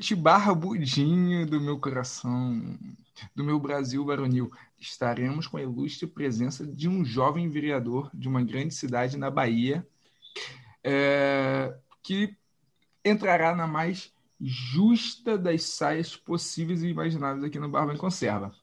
Noite, barbudinho do meu coração, do meu Brasil varonil. Estaremos com a ilustre presença de um jovem vereador de uma grande cidade na Bahia, é, que entrará na mais justa das saias possíveis e imagináveis aqui no Barba em Conserva.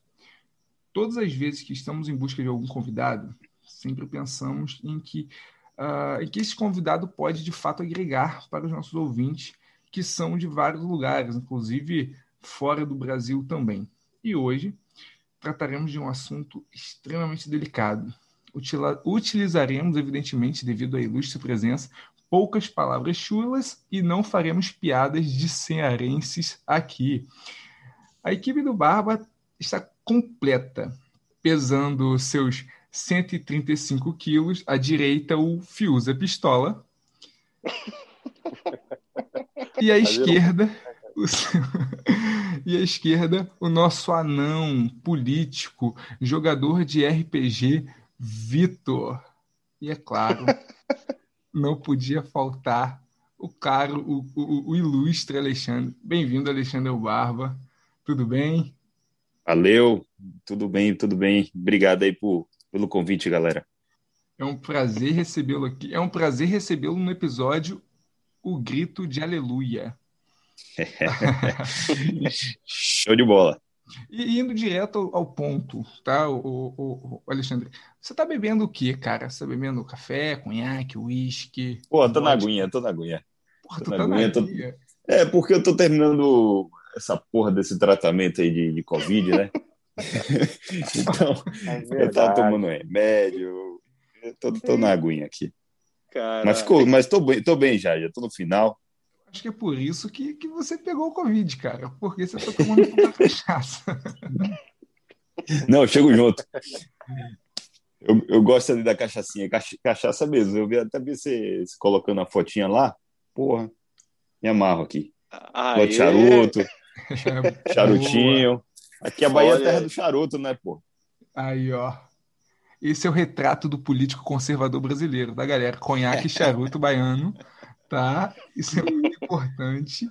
Todas as vezes que estamos em busca de algum convidado, sempre pensamos em que, uh, em que esse convidado pode de fato agregar para os nossos ouvintes, que são de vários lugares, inclusive fora do Brasil também. E hoje trataremos de um assunto extremamente delicado. Utilizaremos, evidentemente, devido à ilustre presença, poucas palavras chulas e não faremos piadas de cearenses aqui. A equipe do Barba está completa, pesando seus 135 quilos. À direita, o Fiuza Pistola. E à esquerda, seu... e à esquerda, o nosso anão político, jogador de RPG, Vitor. E é claro, não podia faltar o caro, o, o, o ilustre Alexandre. Bem-vindo, Alexandre Barba. Tudo bem? Valeu, tudo bem, tudo bem. Obrigado aí por, pelo convite, galera. É um prazer recebê-lo aqui. É um prazer recebê-lo no episódio O Grito de Aleluia. Show de bola. E indo direto ao ponto, tá, o, o, o Alexandre? Você tá bebendo o quê, cara? Você tá bebendo café, conhaque, uísque? Pô, tô na aguinha, tô na aguinha. Porra, tô tá aguinha, na aguinha. Tô... É, porque eu tô terminando essa porra desse tratamento aí de, de Covid, né? então, é eu tava tomando remédio, eu tô, tô na aguinha aqui. Cara... Mas, ficou, mas tô, bem, tô bem já, já tô no final. Acho que é por isso que, que você pegou o Covid, cara. Porque você tá tomando pouca cachaça. Não, eu chego junto. Eu, eu gosto ali da cachaçinha, cachaça mesmo. Eu vi até você, você colocando a fotinha lá. Porra, me amarro aqui. Ah, charuto, é, charutinho. Aqui a Bahia Olha... é a terra do charuto, né, pô? Aí, ó. Esse é o retrato do político conservador brasileiro, da galera. Conhaque charuto baiano tá? Isso é muito importante.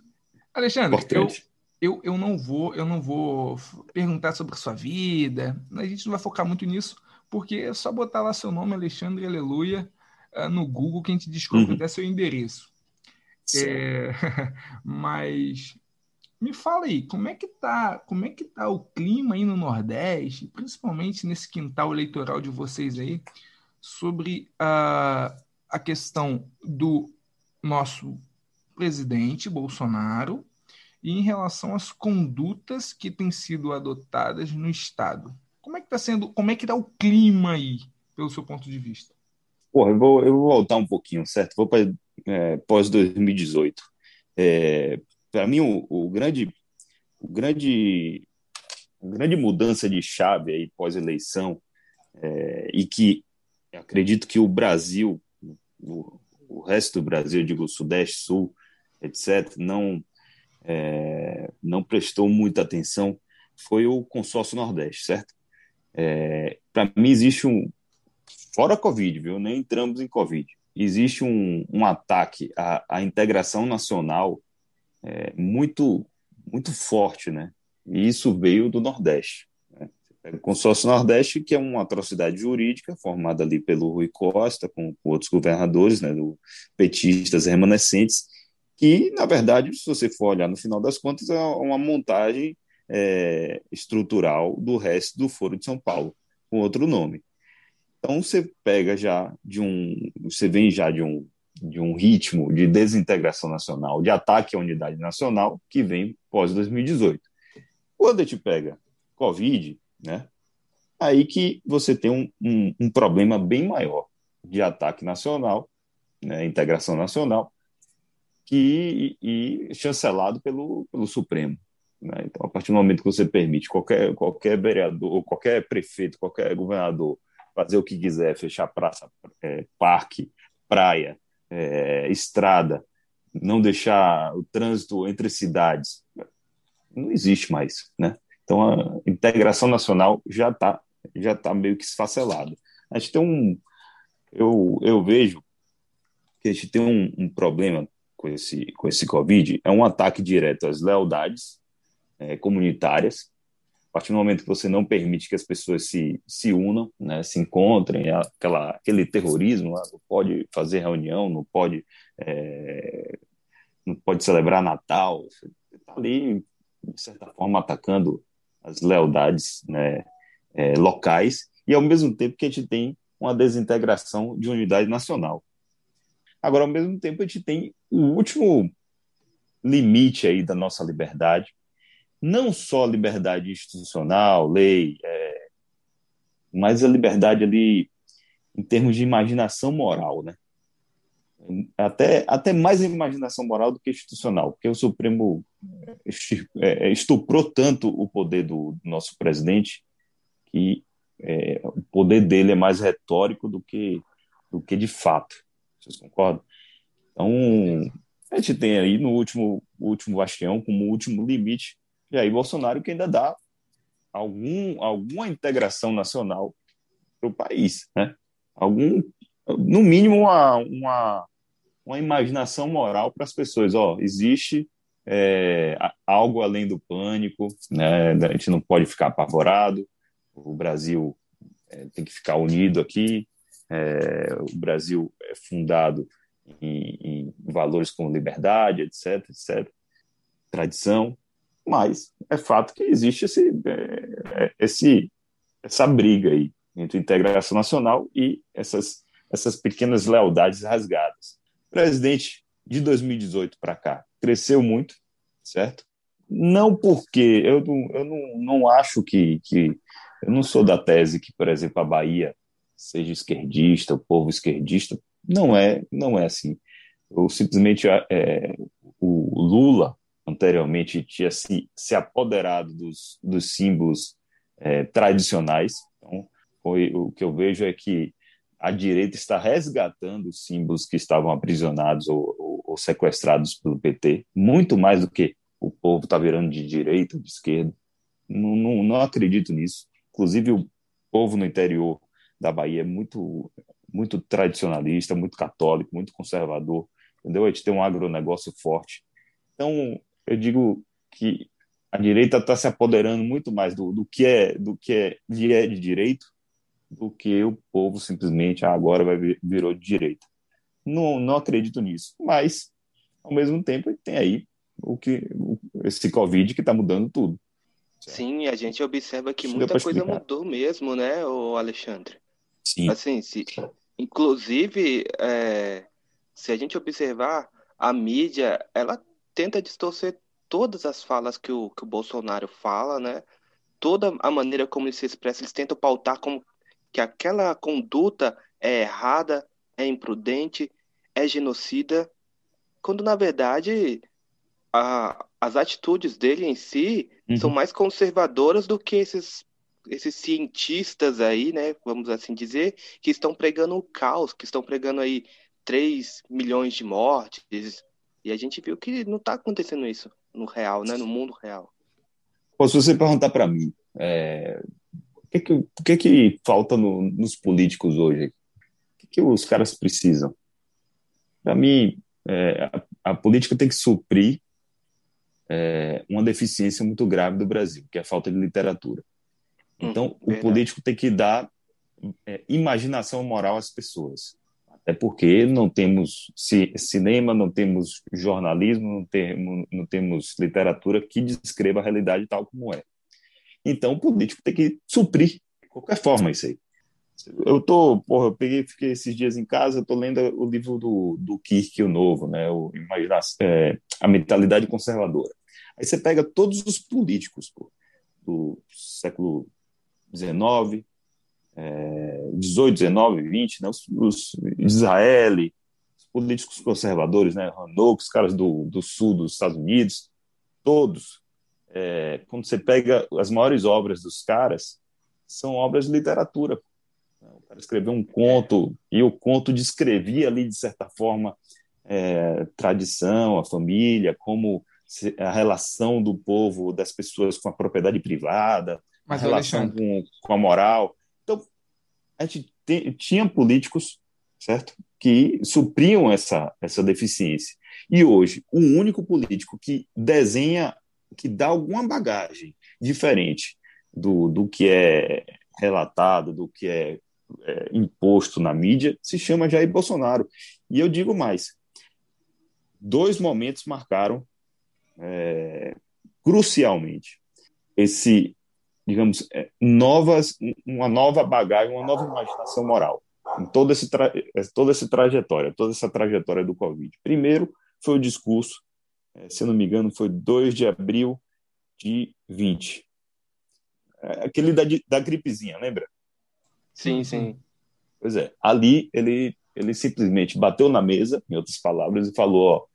Alexandre, importante. Eu, eu, eu não vou eu não vou perguntar sobre a sua vida. A gente não vai focar muito nisso, porque é só botar lá seu nome, Alexandre Aleluia, ah, no Google que a gente descobre uhum. até seu endereço. É, mas me fala aí, como é que tá, como é que tá o clima aí no Nordeste, principalmente nesse quintal eleitoral de vocês aí, sobre a, a questão do nosso presidente Bolsonaro e em relação às condutas que têm sido adotadas no Estado. Como é que está sendo, como é que está o clima aí, pelo seu ponto de vista? Porra, eu vou, eu vou voltar um pouquinho, certo? Vou para é, pós 2018. É, para mim, o, o, grande, o grande, a grande mudança de chave aí pós eleição é, e que acredito que o Brasil, o, o resto do Brasil, digo Sudeste, Sul, etc., não, é, não prestou muita atenção foi o consórcio Nordeste, certo? É, Para mim, existe um. Fora Covid, viu? Nem entramos em Covid. Existe um, um ataque à, à integração nacional é, muito, muito forte, né? E isso veio do Nordeste. O consórcio Nordeste, que é uma atrocidade jurídica formada ali pelo Rui Costa, com, com outros governadores, né, do, petistas remanescentes, que, na verdade, se você for olhar no final das contas, é uma montagem é, estrutural do resto do Foro de São Paulo, com outro nome. Então, você pega já de um. Você vem já de um, de um ritmo de desintegração nacional, de ataque à unidade nacional, que vem pós-2018. Quando a gente pega Covid, né? Aí que você tem um, um, um problema bem maior de ataque nacional, né, integração nacional, que, e, e chancelado pelo, pelo Supremo. Né? Então, a partir do momento que você permite qualquer, qualquer vereador, qualquer prefeito, qualquer governador fazer o que quiser, fechar praça, é, parque, praia, é, estrada, não deixar o trânsito entre cidades, não existe mais, né? Então, a integração nacional já está já tá meio que esfacelada. A gente tem um. Eu, eu vejo que a gente tem um, um problema com esse, com esse Covid é um ataque direto às lealdades é, comunitárias. Partir do momento que você não permite que as pessoas se, se unam, né, se encontrem, aquela, aquele terrorismo, lá, não pode fazer reunião, não pode, é, não pode celebrar Natal, está ali, de certa forma, atacando as lealdades né, é, locais, e ao mesmo tempo que a gente tem uma desintegração de unidade nacional. Agora, ao mesmo tempo, a gente tem o último limite aí da nossa liberdade, não só liberdade institucional, lei, é, mas a liberdade ali em termos de imaginação moral, né? Até, até mais imaginação moral do que institucional, porque o Supremo é, é, estuprou tanto o poder do nosso presidente que é, o poder dele é mais retórico do que, do que de fato. Vocês concordam? Então, a gente tem aí no último, último bastião, como último limite, Jair Bolsonaro, que ainda dá algum, alguma integração nacional para o país, né? Algum, no mínimo, uma, uma, uma imaginação moral para as pessoas. Ó, existe é, algo além do pânico, né? A gente não pode ficar apavorado. O Brasil é, tem que ficar unido aqui. É, o Brasil é fundado em, em, valores como liberdade, etc, etc, tradição, mas é fato que existe esse, é, é, esse, essa briga aí entre integração nacional e essas, essas pequenas lealdades rasgadas. O presidente de 2018 para cá cresceu muito, certo? Não porque eu não, eu não, não acho que, que eu não sou da tese que, por exemplo, a Bahia seja esquerdista, o povo esquerdista, não é, não é assim. Eu simplesmente é, o Lula anteriormente tinha se, se apoderado dos, dos símbolos é, tradicionais. Então, foi, o que eu vejo é que a direita está resgatando os símbolos que estavam aprisionados ou, ou, ou sequestrados pelo PT, muito mais do que o povo está virando de direita de esquerda. Não, não, não acredito nisso. Inclusive, o povo no interior da Bahia é muito, muito tradicionalista, muito católico, muito conservador, entendeu? A gente tem um agronegócio forte. Então, eu digo que a direita está se apoderando muito mais do, do que é do que é de, de direito do que o povo simplesmente ah, agora vai vir, virou de direita. Não, não acredito nisso, mas ao mesmo tempo tem aí o que esse Covid que está mudando tudo. Sim, a gente observa que Isso muita coisa mudou mesmo, né, o Alexandre? Sim. Assim, se, inclusive, é, se a gente observar, a mídia, ela tenta distorcer todas as falas que o, que o Bolsonaro fala, né? Toda a maneira como ele se expressa, eles tentam pautar como que aquela conduta é errada, é imprudente, é genocida, quando na verdade a, as atitudes dele em si uhum. são mais conservadoras do que esses esses cientistas aí, né, vamos assim dizer, que estão pregando o caos, que estão pregando aí 3 milhões de mortes. E a gente viu que não está acontecendo isso no real, né, no mundo real. Pô, se você perguntar para mim, é, o que, que, o que, que falta no, nos políticos hoje? O que, que os caras precisam? Para mim, é, a, a, política tem que suprir é, uma deficiência muito grave do Brasil, que é a falta de literatura. Então, hum, o político tem que dar é, imaginação moral às pessoas. Até porque não temos cinema, não temos jornalismo, não temos, não temos literatura que descreva a realidade tal como é. Então, o político tem que suprir de qualquer forma isso aí. Eu tô, porra, eu peguei, fiquei esses dias em casa, tô lendo o livro do, do Kirk, o novo, né, o é, a mentalidade conservadora. Aí você pega todos os políticos do século 19, é, 18, 19, 20, né, os, os Israel, os políticos conservadores, né, Hanok, os caras do, do sul dos Estados Unidos, todos, é, quando você pega as maiores obras dos caras, são obras de literatura. O cara escreveu um conto e o conto descrevia ali, de certa forma, é, tradição, a família, como a relação do povo, das pessoas com a propriedade privada, mas, a relação com, com, a moral. A gente tem, tinha políticos, certo? Que supriam essa, essa deficiência. E hoje, o único político que desenha, que dá alguma bagagem diferente do, do que é relatado, do que é, é imposto na mídia, se chama Jair Bolsonaro. E eu digo mais: dois momentos marcaram é, crucialmente esse, digamos, é, novas, uma nova bagagem, uma nova imaginação moral em toda, esse tra toda essa trajetória, toda essa trajetória do Covid. Primeiro foi o discurso, é, se não me engano, foi 2 de abril de 20. É, aquele da, da gripezinha, lembra? Sim, sim. Pois é, ali ele, ele simplesmente bateu na mesa, em outras palavras, e falou: ó,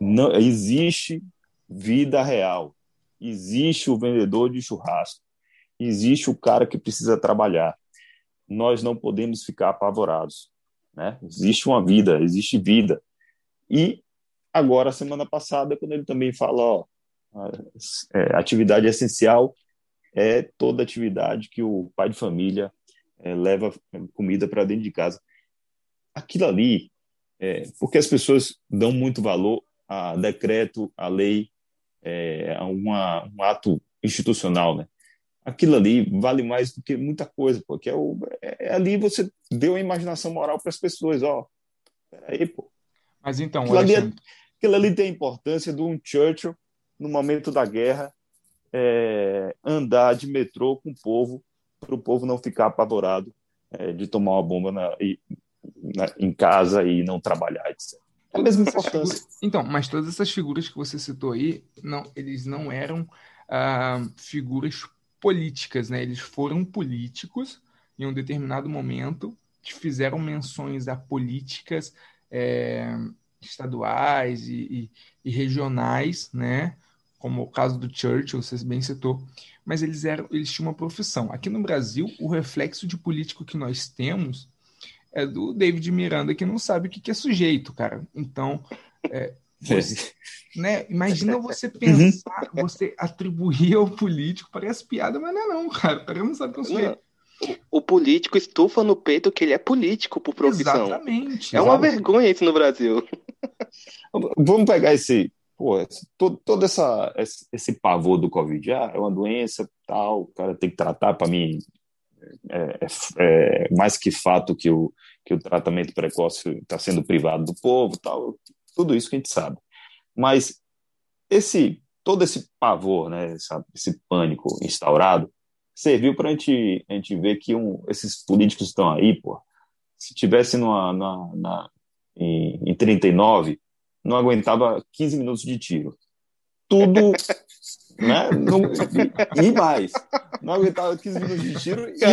não existe vida real, existe o vendedor de churrasco, existe o cara que precisa trabalhar. Nós não podemos ficar apavorados, né? Existe uma vida, existe vida. E agora, semana passada, quando ele também fala, ó, é, atividade essencial é toda atividade que o pai de família é, leva comida para dentro de casa. Aquilo ali, é, porque as pessoas dão muito valor a decreto, a lei, é, uma, um ato institucional, né? Aquilo ali vale mais do que muita coisa, porque é, o, é, é ali você deu a imaginação moral para as pessoas, ó. Peraí, pô. Mas então, aquilo ali, é, aquilo ali tem a importância de um Churchill no momento da guerra é, andar de metrô com o povo para o povo não ficar apavorado é, de tomar uma bomba na, e, na, em casa e não trabalhar, etc. É a mesma importância. Figuras, então, mas todas essas figuras que você citou aí, não, eles não eram ah, figuras políticas, né? Eles foram políticos em um determinado momento, que fizeram menções a políticas é, estaduais e, e, e, regionais, né? Como o caso do Churchill, você bem citou, mas eles eram, eles tinham uma profissão. Aqui no Brasil, o reflexo de político que nós temos é do David Miranda, que não sabe o que é sujeito, cara. Então, é, você, né? Imagina você pensar, uhum. você atribuir ao político, parece piada, mas não é não, cara. O cara não sabe o que é um sujeito. O político estufa no peito que ele é político por profissão. Exatamente. É uma vergonha isso no Brasil. Vamos pegar esse, pô, todo, todo essa, esse, esse pavor do Covid. Ah, é uma doença, tal, o cara tem que tratar para mim. É, é, é, mais que fato que o, que o tratamento precoce está sendo privado do povo, tal, tudo isso que a gente sabe. Mas esse todo esse pavor, né, esse, pânico instaurado, serviu para a gente, a gente ver que um, esses políticos estão aí, pô, se tivesse numa, na, na, em, em 39, não aguentava 15 minutos de tiro. Tudo, né? Não, e, mais. Não aguentava 15 minutos de tiro e,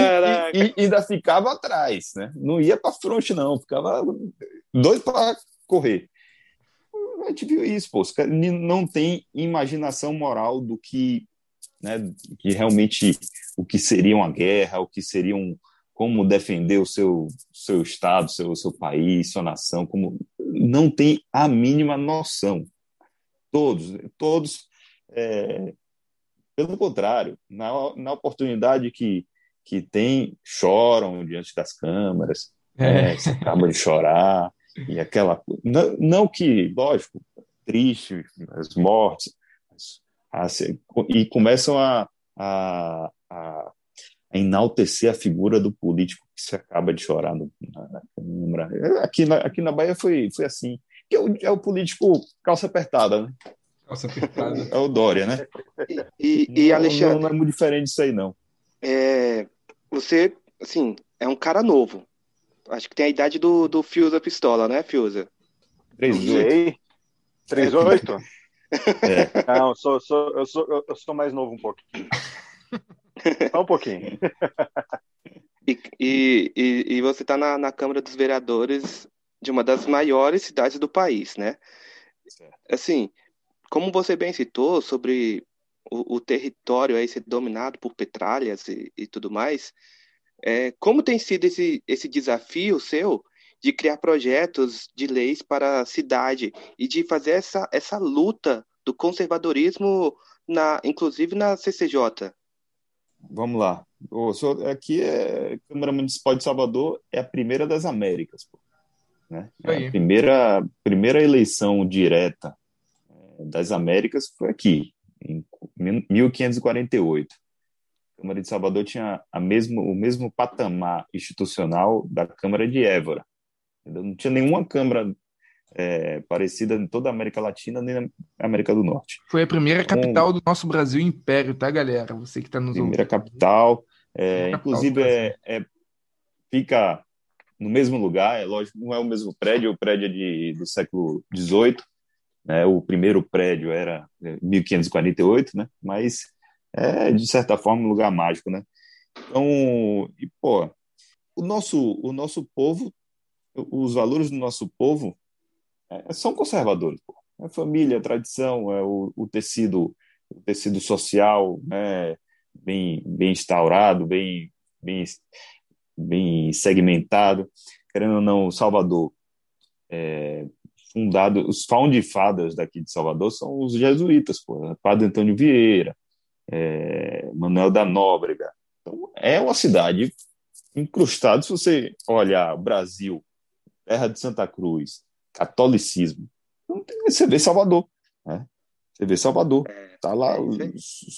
e, e ainda ficava atrás, né? Não ia para frente, não. Ficava dois para correr. A gente viu isso, pô. Não tem imaginação moral do que né, que realmente o que seria uma guerra, o que seria um, como defender o seu, seu estado, seu, seu país, sua nação, como não tem a mínima noção. Todos, todos, é, pelo contrário, na, na oportunidade que, que tem, choram diante das câmaras, é. É, se acaba de chorar, e aquela. Não, não que, lógico, triste, as mortes, a, e começam a, a, a, enaltecer a figura do político que se acaba de chorar no, na, na Câmara. Aqui na, aqui na Bahia foi, foi assim. Que é, o, é o político calça apertada, né? Calça apertada. É o Dória, né? E, e, e Alexandre. Não, não, é muito diferente disso aí, não. É, você, assim, é um cara novo. Acho que tem a idade do, do Fiusa Pistola, né, Fiusa? 38. 38? É. Não, eu sou, sou, eu, sou, eu sou mais novo um pouquinho. Só um pouquinho. E, e, e, você está na, na Câmara dos Vereadores de uma das maiores cidades do país, né? Assim, como você bem citou sobre o, o território aí ser dominado por petralhas e, e tudo mais, é, como tem sido esse, esse desafio seu de criar projetos de leis para a cidade e de fazer essa, essa luta do conservadorismo, na, inclusive na CCJ. Vamos lá. aqui é Câmara Municipal de Salvador é a primeira das Américas. Pô. Né? A primeira, primeira eleição direta é, das Américas foi aqui, em 1548. A Câmara de Salvador tinha a mesmo, o mesmo patamar institucional da Câmara de Évora. Não tinha nenhuma Câmara é, parecida em toda a América Latina nem na América do Norte. Foi a primeira capital um, do nosso Brasil Império, tá, galera? Você que está nos primeira ouvindo. Capital, é, primeira inclusive, capital é, é, fica no mesmo lugar, é lógico, não é o mesmo prédio, o prédio é de, do século XVIII, né? o primeiro prédio era 1548, é, né? mas é, de certa forma, um lugar mágico, né? Então, e, pô, o nosso, o nosso povo, os valores do nosso povo é, são conservadores. Pô. É família, é tradição, é o, o, tecido, o tecido social, né, bem, bem instaurado, bem, bem, bem segmentado. Querendo ou não, Salvador, é, fundado, os found fathers daqui de Salvador são os jesuítas, pô, né? Padre Antônio Vieira, é, Manuel da Nóbrega. Então, é uma cidade incrustada. Se você olhar Brasil, terra de Santa Cruz, catolicismo. Você vê Salvador. Né? Você vê Salvador. É, tá lá, é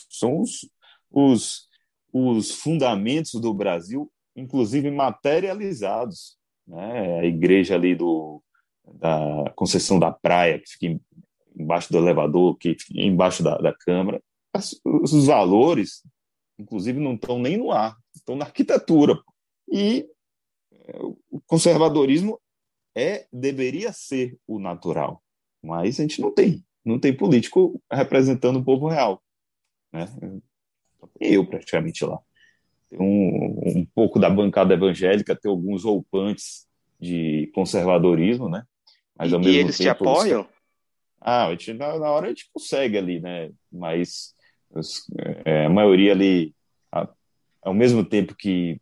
são os, os, os fundamentos do Brasil, inclusive materializados. Né? A igreja ali do, da Conceição da Praia, que fica embaixo do elevador, que fica embaixo da, da Câmara. Os valores, inclusive, não estão nem no ar, estão na arquitetura. E é, o conservadorismo é deveria ser o natural, mas a gente não tem, não tem político representando o povo real, né? Eu praticamente lá. Tem um, um pouco da bancada evangélica, tem alguns roupantes de conservadorismo, né? Mas e, ao mesmo e eles tempo, te apoiam? Ah, a gente, na, na, hora a gente consegue ali, né? Mas é, a maioria ali, a, ao mesmo tempo que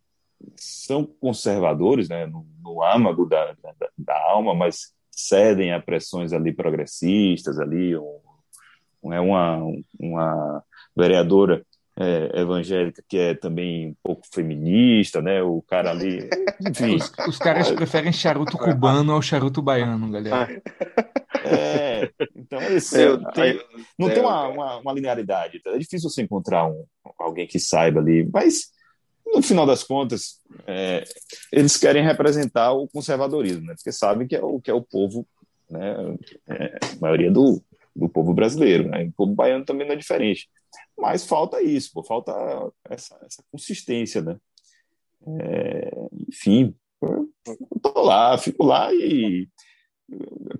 são conservadores, né, no, no âmago da, da, da, alma, mas cedem a pressões ali progressistas, ali um, é uma, uma vereadora é, evangélica que é também um pouco feminista, né? O cara ali, enfim. Os, os caras preferem charuto cubano ao charuto baiano, galera. É, então esse, tem, não tem uma, uma, uma, linearidade. Tá? É difícil você encontrar um, alguém que saiba ali, mas no final das contas, é, eles querem representar o conservadorismo, né? porque sabem que é o que é o povo, né? É, a maioria do, do povo brasileiro, né? o povo baiano também não é diferente. Mas falta isso, pô, falta essa, essa consistência, né? É, enfim, tô lá, fico lá e,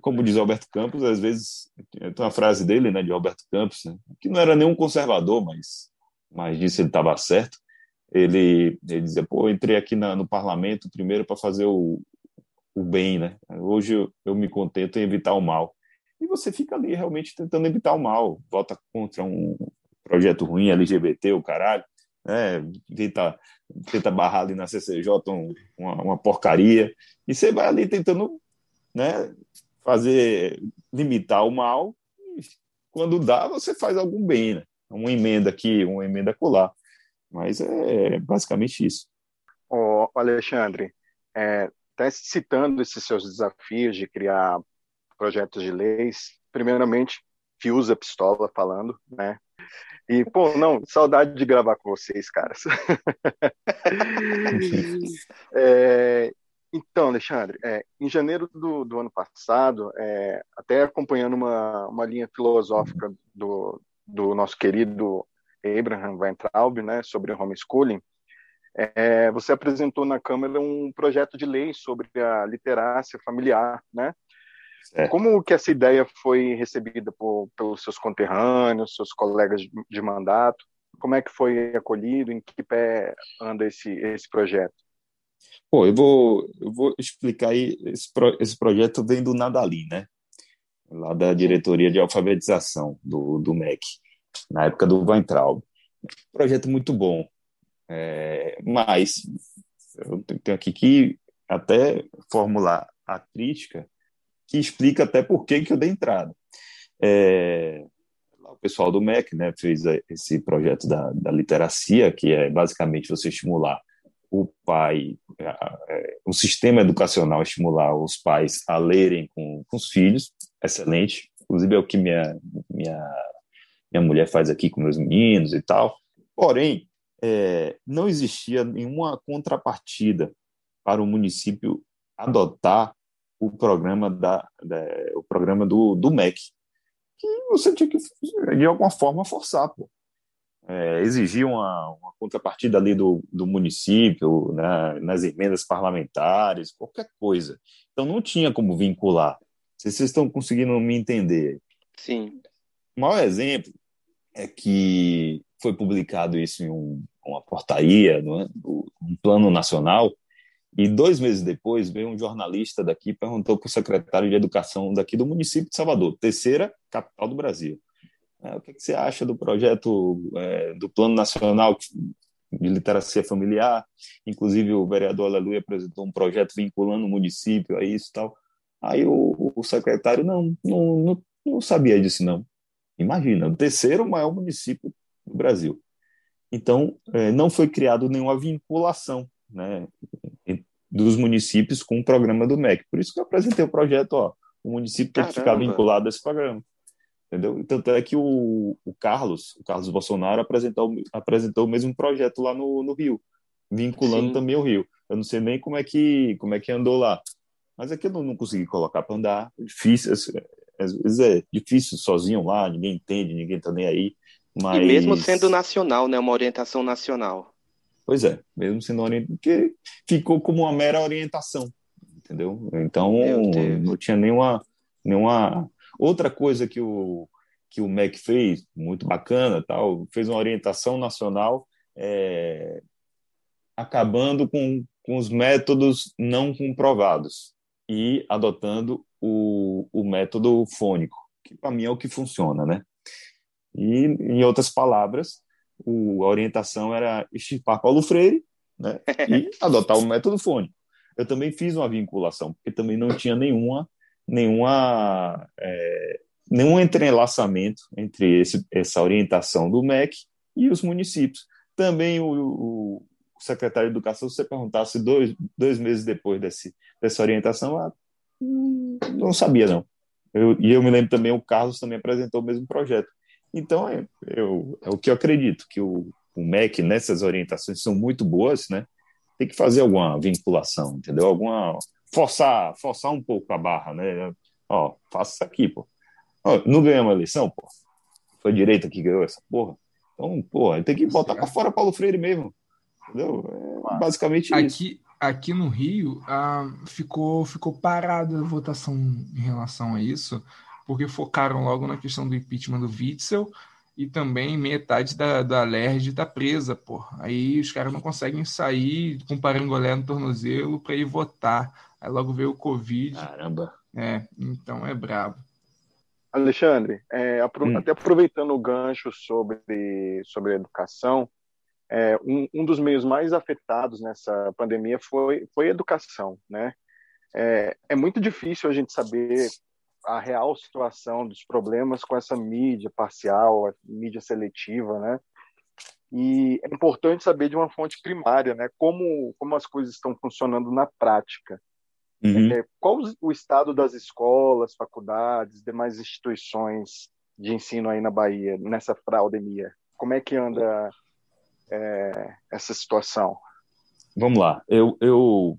como diz Alberto Campos, às vezes tem uma frase dele, né, de Alberto Campos, né, que não era nenhum conservador, mas, mas disse ele estava certo ele, ele dizia, pô, entrei aqui na, no parlamento primeiro para fazer o, o bem, né? Hoje eu, eu, me contento em evitar o mal. E você fica ali realmente tentando evitar o mal, vota contra um projeto ruim, LGBT, o caralho, né? Tenta, tenta barrar ali na CCJ um, uma, uma porcaria, e você vai ali tentando, né, fazer, limitar o mal, quando dá, você faz algum bem, né? Uma emenda aqui, uma emenda colar. Mas é basicamente isso. Ô, Alexandre, é, tá citando esses seus desafios de criar projetos de leis, primeiramente, Fiusa Pistola falando, né? E, pô, não, saudade de gravar com vocês, caras. é, então, Alexandre, é, em janeiro do, do ano passado, é, até acompanhando uma, uma linha filosófica do, do nosso querido Abraham Weintraub, né, sobre homeschooling, é, você apresentou na Câmara um projeto de lei sobre a literácia familiar, né? É. Como que essa ideia foi recebida por, pelos seus conterrâneos, seus colegas de, de, mandato? Como é que foi acolhido? Em que pé anda esse, esse projeto? Pô, eu vou, eu vou explicar aí. Esse, pro, esse projeto vem do Nadali, né? Lá da diretoria de alfabetização do, do MEC na época do Weintraub. Projeto muito bom, é, mas eu tenho aqui que até formular a crítica que explica até por que, que eu dei entrada. É, o pessoal do MEC né, fez esse projeto da, da literacia, que é basicamente você estimular o pai, é, o sistema educacional estimular os pais a lerem com, com os filhos, excelente. Inclusive é o que minha, minha, minha mulher faz aqui com meus meninos e tal. Porém, é, não existia nenhuma contrapartida para o município adotar o programa da, da o programa do, do MEC, que você tinha que de alguma forma forçar, pô. É, exigir uma, uma, contrapartida ali do, do município, né, nas emendas parlamentares, qualquer coisa. Então não tinha como vincular. Se vocês estão conseguindo me entender. Sim. O maior exemplo é que foi publicado isso em um, uma portaria, é? um plano nacional, e dois meses depois, veio um jornalista daqui e perguntou para o secretário de Educação daqui do município de Salvador, terceira capital do Brasil. É, o que, que, você acha do projeto é, do Plano Nacional de Literacia Familiar? Inclusive, o vereador Aleluia apresentou um projeto vinculando o município a isso e tal. Aí o, o secretário, não, não, não, não sabia disso, não. Imagina, o terceiro maior município do Brasil. Então, é, não foi criado nenhuma vinculação né, dos municípios com o programa do MEC. Por isso que eu apresentei o projeto, ó, o município tem que ficar vinculado a esse programa. Entendeu? Tanto é que o, o Carlos, o Carlos Bolsonaro, apresentou, apresentou o mesmo projeto lá no, no Rio, vinculando Sim. também o Rio. Eu não sei nem como é que, como é que andou lá. Mas é eu não, não consegui colocar para andar. É difícil, às vezes é difícil sozinho lá, ninguém entende, ninguém está nem aí. Mas... E mesmo sendo nacional, né? Uma orientação nacional. Pois é, mesmo sendo orientação, porque ficou como uma mera orientação, entendeu? Então, não tinha nenhuma, nenhuma... Outra coisa que o, que o MEC fez, muito bacana, tal, fez uma orientação nacional é, acabando com, com os métodos não comprovados e adotando o, o método fônico, que para mim é o que funciona, né? E, em outras palavras, o, a orientação era extirpar Paulo Freire né, e adotar o método fônico. Eu também fiz uma vinculação, porque também não tinha nenhuma, nenhuma, é, nenhum entrelaçamento entre esse, essa orientação do MEC e os municípios. Também o, o secretário de Educação, se você perguntasse dois, dois meses depois desse, dessa orientação, ah, não sabia, não. Eu, e eu me lembro também, o Carlos também apresentou o mesmo projeto. Então, é, eu, é o que eu acredito, que o, o MEC, nessas orientações, são muito boas, né? Tem que fazer alguma vinculação, entendeu? Alguma. Forçar, forçar um pouco a barra, né? Ó, faça isso aqui, pô. Ó, não ganhamos a eleição, pô. Foi a direita que ganhou essa porra. Então, pô, tem que botar para fora Paulo Freire mesmo. Entendeu? É basicamente aqui, isso. Aqui no Rio, ah, ficou, ficou parada a votação em relação a isso, porque focaram logo na questão do impeachment do Witzel e também metade da, da LERJ está presa, pô. Aí os caras não conseguem sair com parangolé no tornozelo para ir votar. Aí logo veio o Covid. Caramba. É, então é brabo. Alexandre, é, apro hum. até aproveitando o gancho sobre, sobre a educação, é, um, um, dos meios mais afetados nessa pandemia foi, foi a educação, né? É, é muito difícil a gente saber a real situação dos problemas com essa mídia parcial, a mídia seletiva, né? E é importante saber de uma fonte primária, né? Como, como as coisas estão funcionando na prática. Uhum. É, qual o estado das escolas, faculdades, demais instituições de ensino aí na Bahia, nessa fraudemia? Como é que anda é, essa situação? Vamos lá. Eu, eu,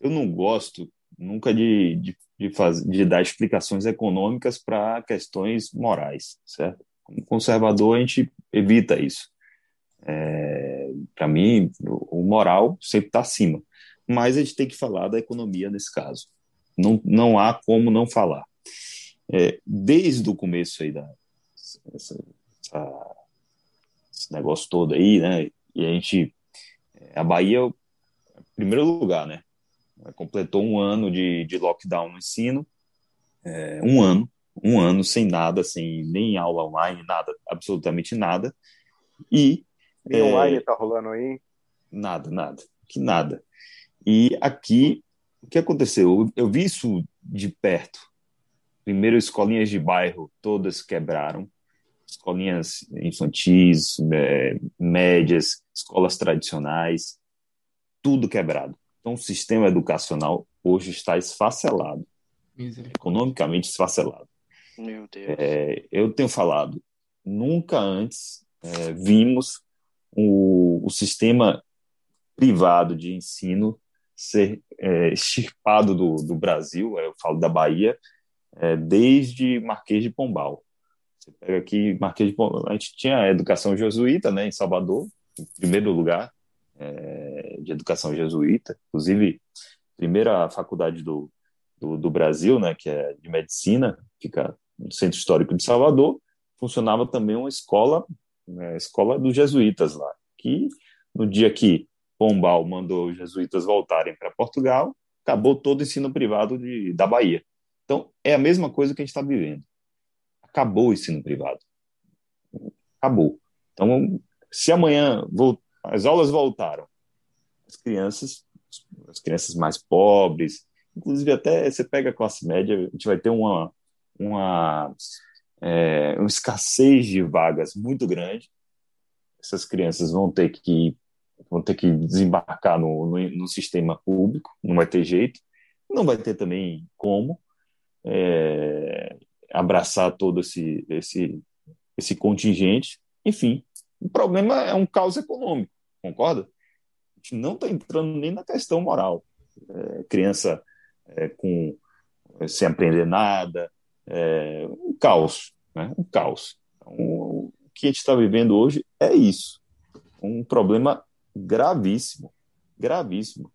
eu não gosto nunca de, de de, fazer, de dar explicações econômicas para questões morais, certo? Como conservador, a gente evita isso. É, para mim, o moral sempre está acima. Mas a gente tem que falar da economia nesse caso. Não, não há como não falar. É, desde o começo aí da essa, essa, esse negócio todo aí, né? E a gente, a Bahia, é em primeiro lugar, né? Completou um ano de, de lockdown no ensino, é, um ano, um ano sem nada, sem nem aula online, nada, absolutamente nada. E. Nem é, online tá rolando aí? Nada, nada, que nada. E aqui, o que aconteceu? Eu, eu vi isso de perto. Primeiro, escolinhas de bairro, todas quebraram. Escolinhas infantis, é, médias, escolas tradicionais, tudo quebrado Então, o sistema educacional hoje está esfacelado, economicamente esfacelado. Meu Deus. É, eu tenho falado, nunca antes é, vimos o, o, sistema privado de ensino ser é, extirpado do, do Brasil, eu falo da Bahia, é, desde Marquês de Pombal. Você pega aqui, Marquês de Pombal, a gente tinha a educação jesuíta né, em Salvador, em primeiro lugar, é, de educação jesuíta, inclusive, primeira faculdade do, do, do, Brasil, né, que é de medicina, fica no Centro Histórico de Salvador, funcionava também uma escola, né, escola dos jesuítas lá, que no dia que Pombal mandou os jesuítas voltarem para Portugal, acabou todo o ensino privado de, da Bahia. Então, é a mesma coisa que a gente está vivendo. Acabou o ensino privado. Acabou. Então, se amanhã as aulas voltaram, as crianças, as crianças mais pobres, inclusive até você pega a classe média, a gente vai ter uma, uma, é, uma escassez de vagas muito grande. Essas crianças vão ter que vão ter que desembarcar no, no, no sistema público, não vai ter jeito, não vai ter também como é, abraçar todo esse, esse, esse contingente. Enfim, o problema é um caos econômico, concorda? A gente não está entrando nem na questão moral. É, criança é, com sem aprender nada, é, um caos, né? um caos. Então, o que a gente está vivendo hoje é isso, um problema gravíssimo, gravíssimo,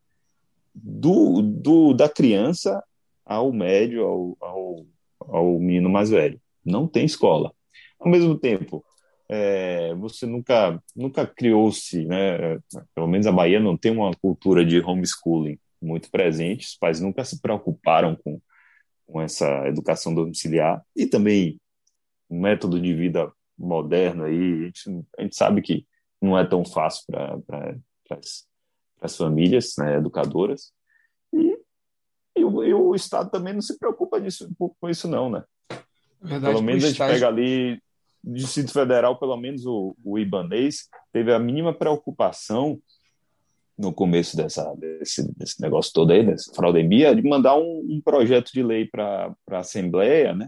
do, do da criança ao médio, ao, ao, ao menino mais velho. Não tem escola. Ao mesmo tempo, é, você nunca nunca criou-se, né? Pelo menos a Bahia não tem uma cultura de homeschooling muito presente. Os pais nunca se preocuparam com, com essa educação domiciliar e também o método de vida moderno aí. A gente, a gente sabe que não é tão fácil para pra, as famílias né, educadoras e, e, o, e, o, Estado também não se preocupa disso, com isso não, né? Verdade, pelo menos a gente pega ali Distrito Federal, pelo menos o, o Ibanês, teve a mínima preocupação no começo dessa, desse, desse negócio todo aí, dessa fraudemia, de mandar um, um projeto de lei para a Assembleia né,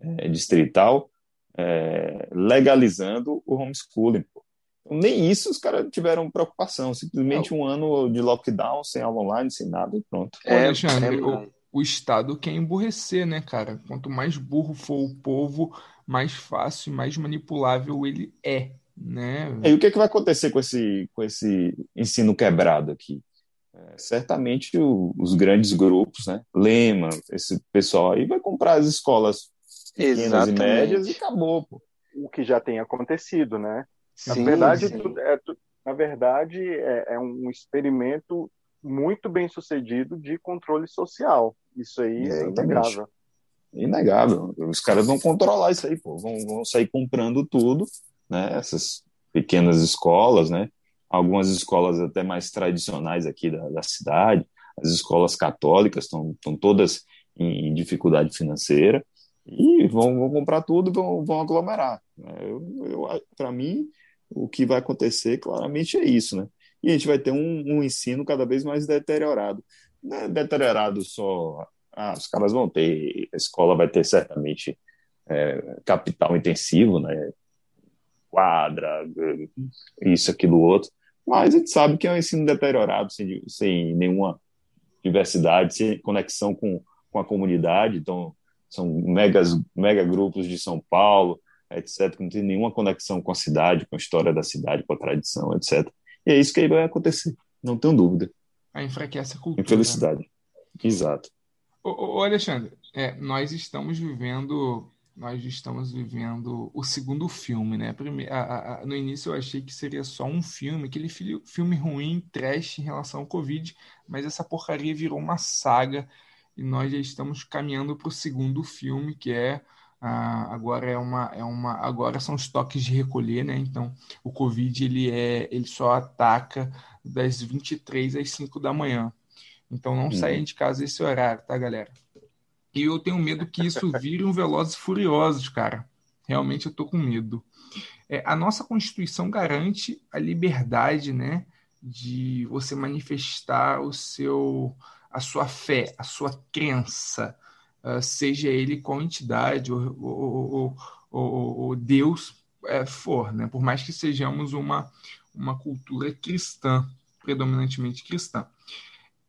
é, Distrital é, legalizando o homeschooling. Então, nem isso os caras tiveram preocupação, simplesmente um ano de lockdown, sem aula online, sem nada e pronto. É, Alexandre, é o, o Estado quer emburrecer, né, cara? Quanto mais burro for o povo, mais fácil e mais manipulável ele é, né? E o que, é que vai acontecer com esse, com esse ensino quebrado aqui? É, certamente o, os grandes grupos, né? Lema, esse pessoal aí vai comprar as escolas pequenas Exatamente. e médias e acabou, pô. O que já tem acontecido, né? Na sim, verdade, sim. É, na verdade é, é um experimento muito bem sucedido de controle social. Isso aí é Exatamente. é inegável inegável. Os caras vão controlar isso aí, pô. Vão, vão sair comprando tudo, né? Essas pequenas escolas, né? Algumas escolas até mais tradicionais aqui da, da cidade, as escolas católicas estão todas em, em, dificuldade financeira e vão, vão comprar tudo vão, vão aglomerar. Para mim, o que vai acontecer claramente é isso, né? E a gente vai ter um, um ensino cada vez mais deteriorado. Não é deteriorado só ah, os caras vão ter, a escola vai ter certamente é, capital intensivo, né? Quadra, isso, aquilo, outro. Mas a gente sabe que é um ensino deteriorado, sem, sem nenhuma diversidade, sem conexão com, com a comunidade. Então, são megas, mega grupos de São Paulo, etc., que não tem nenhuma conexão com a cidade, com a história da cidade, com a tradição, etc. E é isso que aí vai acontecer, não tenho dúvida. A enfraquece a cultura. Infelicidade. Né? Exato. Ô, Alexandre, é, nós estamos vivendo nós estamos vivendo o segundo filme, né? Primeiro, a, a, no início eu achei que seria só um filme, aquele filme ruim, trash em relação ao Covid, mas essa porcaria virou uma saga e nós já estamos caminhando para o segundo filme, que é agora é uma, é uma agora são os toques de recolher, né? Então o Covid ele é ele só ataca das 23 às 5 da manhã. Então não saiam uhum. de casa esse horário, tá, galera? E eu tenho medo que isso vire um Velozes Furiosos, cara. Realmente eu tô com medo. É, a nossa Constituição garante a liberdade, né, de você manifestar o seu, a sua fé, a sua crença, uh, seja ele qual entidade ou, ou, ou, ou Deus é, for, né? por mais que sejamos uma, uma cultura cristã, predominantemente cristã.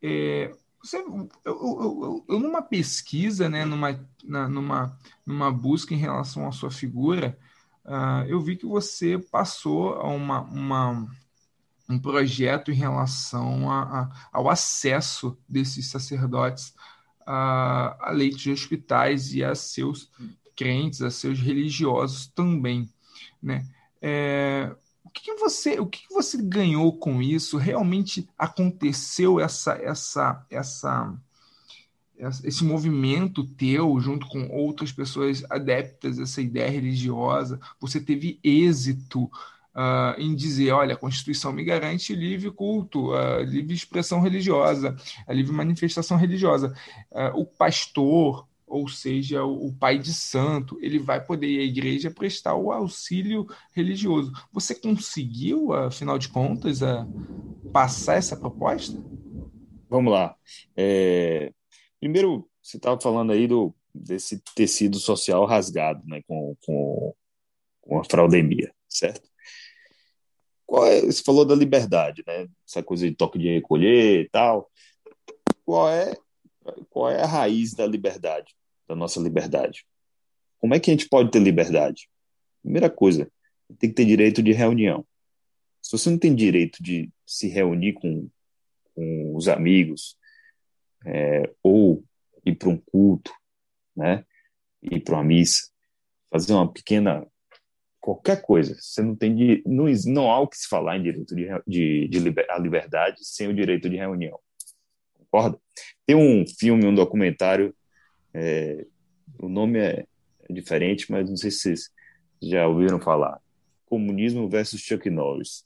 É, você, eu, eu, eu, numa pesquisa, né, numa, na, numa, numa busca em relação à sua figura, uh, eu vi que você passou a uma, uma, um projeto em relação a, a, ao acesso desses sacerdotes a, a leitos de hospitais e a seus crentes, a seus religiosos também, né? É, que, você, o que, você ganhou com isso? Realmente aconteceu essa, essa, essa, esse movimento teu junto com outras pessoas adeptas a essa ideia religiosa? Você teve êxito uh, em dizer, olha, a Constituição me garante livre culto, uh, livre expressão religiosa, livre manifestação religiosa. Uh, o pastor, ou seja, o, pai de santo, ele vai poder ir à igreja prestar o auxílio religioso. Você conseguiu, afinal de contas, passar essa proposta? Vamos lá. É... Primeiro, você estava falando aí do, desse tecido social rasgado né, com, com, com a fraudemia, certo? Qual é, você falou da liberdade, né? Essa coisa de toque de recolher e tal. Qual é, qual é a raiz da liberdade, da nossa liberdade? Como é que a gente pode ter liberdade? Primeira coisa, tem que ter direito de reunião. Se você não tem direito de se reunir com, com os amigos, é, ou ir para um culto, né? ir para uma missa, fazer uma pequena qualquer coisa. Você não tem não, não há o que se falar em direito de, de, de liber, a liberdade sem o direito de reunião. Concorda? Tem um filme, um documentário, é, o nome é diferente, mas não sei se vocês já ouviram falar. Comunismo versus Chuck Norris.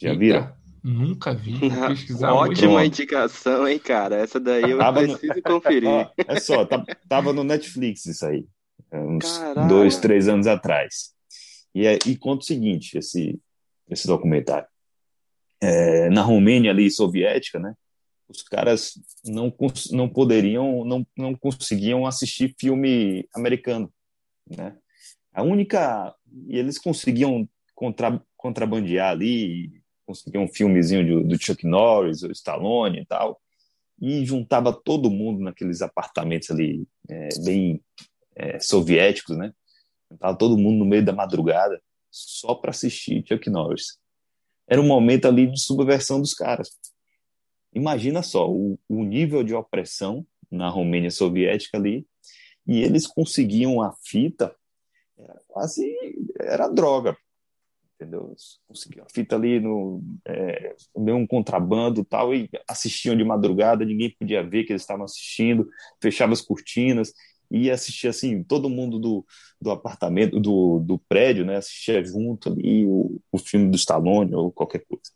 Já Eita, viram? Nunca vi. Ótima hoje. indicação, hein, cara? Essa daí eu tava preciso no... conferir. é só, tá, tava no Netflix isso aí. Uns Caralho. dois, três anos atrás. E, é, e conta o seguinte, esse, esse documentário. É, na Romênia ali soviética, né, os caras não, não poderiam, não, não conseguiam assistir filme americano, né? A única e eles conseguiam contra, contrabandear ali, conseguiam um filmezinho do, do Chuck Norris, o Stallone e tal, e juntava todo mundo naqueles apartamentos ali é, bem é, soviéticos, né? Tava todo mundo no meio da madrugada só para assistir Chuck Norris. Era um momento ali de subversão dos caras. Imagina só o, o nível de opressão na Romênia soviética ali, e eles conseguiam a fita, era quase era droga, entendeu? Conseguiam a fita ali no é, um contrabando tal e assistiam de madrugada, ninguém podia ver que eles estavam assistindo, fechava as cortinas e assistia assim, todo mundo do, do apartamento, do, do prédio, né, assistia junto ali o, o filme do Stallone ou qualquer coisa.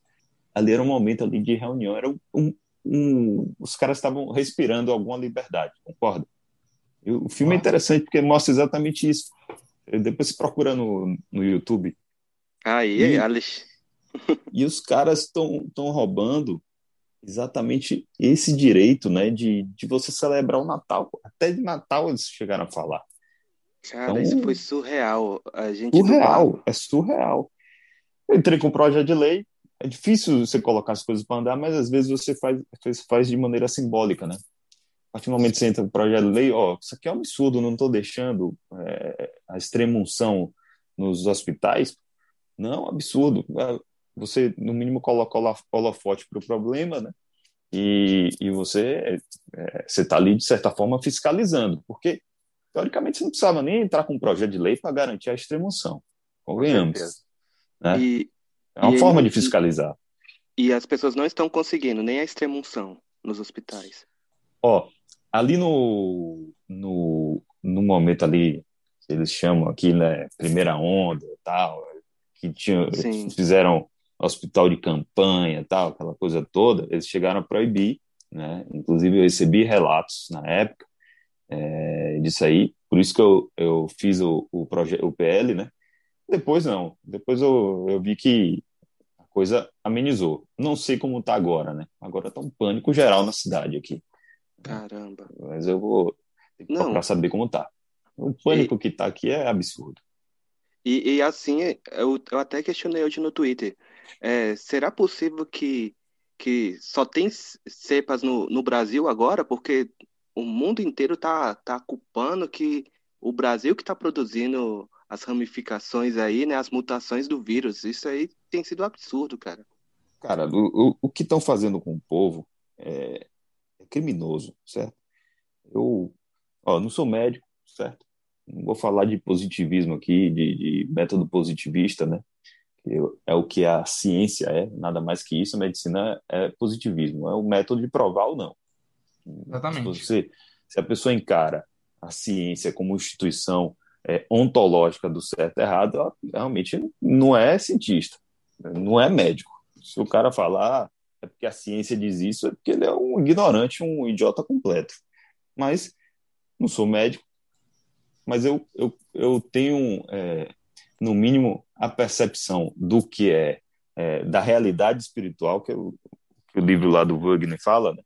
Ali era um momento ali de reunião, era um, um os caras estavam respirando alguma liberdade, concorda? E o filme é interessante porque mostra exatamente isso. Depois se procura no, no YouTube. Aí, e, Alex. e os caras estão roubando exatamente esse direito, né, de, de você celebrar o Natal. Até de Natal eles chegaram a falar. Cara, então, isso foi surreal. A gente surreal, é surreal. Eu entrei com o projeto de lei. É difícil você colocar as coisas para andar, mas às vezes você faz, faz de maneira simbólica, né? A partir do momento que você entra com o projeto de lei, ó, isso aqui é um absurdo, não estou deixando é, a extrema unção nos hospitais. Não, absurdo você, no mínimo, coloca o holofote para o problema, né? E, e você é, está ali, de certa forma, fiscalizando, porque, teoricamente, você não precisava nem entrar com um projeto de lei para garantir a extremoção. Convenhamos. Né? E, é uma e forma ele, de fiscalizar. E, e as pessoas não estão conseguindo nem a extremoção nos hospitais. Ó, ali no, no, no momento ali, eles chamam aqui, né, primeira onda e tal, que tinha, fizeram hospital de campanha, tal, aquela coisa toda, eles chegaram a proibir, né? Inclusive eu recebi relatos na época é, disso aí, por isso que eu, eu fiz o, o projeto, o PL, né? Depois não, depois eu, eu vi que a coisa amenizou. Não sei como está agora, né? Agora está um pânico geral na cidade aqui. Caramba. Mas eu vou para saber como está. O pânico e... que está aqui é absurdo. E, e assim, eu, eu, até questionei hoje no Twitter. É, será possível que, que só tem cepas no, no Brasil agora? Porque o mundo inteiro está tá culpando que o Brasil que está produzindo as ramificações aí, né, as mutações do vírus. Isso aí tem sido um absurdo, cara. Cara, o, o, o que estão fazendo com o povo é, é, criminoso, certo? Eu ó, não sou médico, certo? Não vou falar de positivismo aqui, de, de método positivista, né? é o que a ciência é, nada mais que isso. A medicina é positivismo, é o método de provar ou não. Exatamente. Se, você, se a pessoa encara a ciência como instituição é, ontológica do certo e errado, ela realmente não é cientista, não é médico. Se o cara falar ah, é porque a ciência diz isso, é porque ele é um ignorante, um idiota completo. Mas não sou médico, mas eu, eu, eu tenho, é, no mínimo, a percepção do que é, é da realidade espiritual, que, é o, que o livro lá do Wagner fala, né?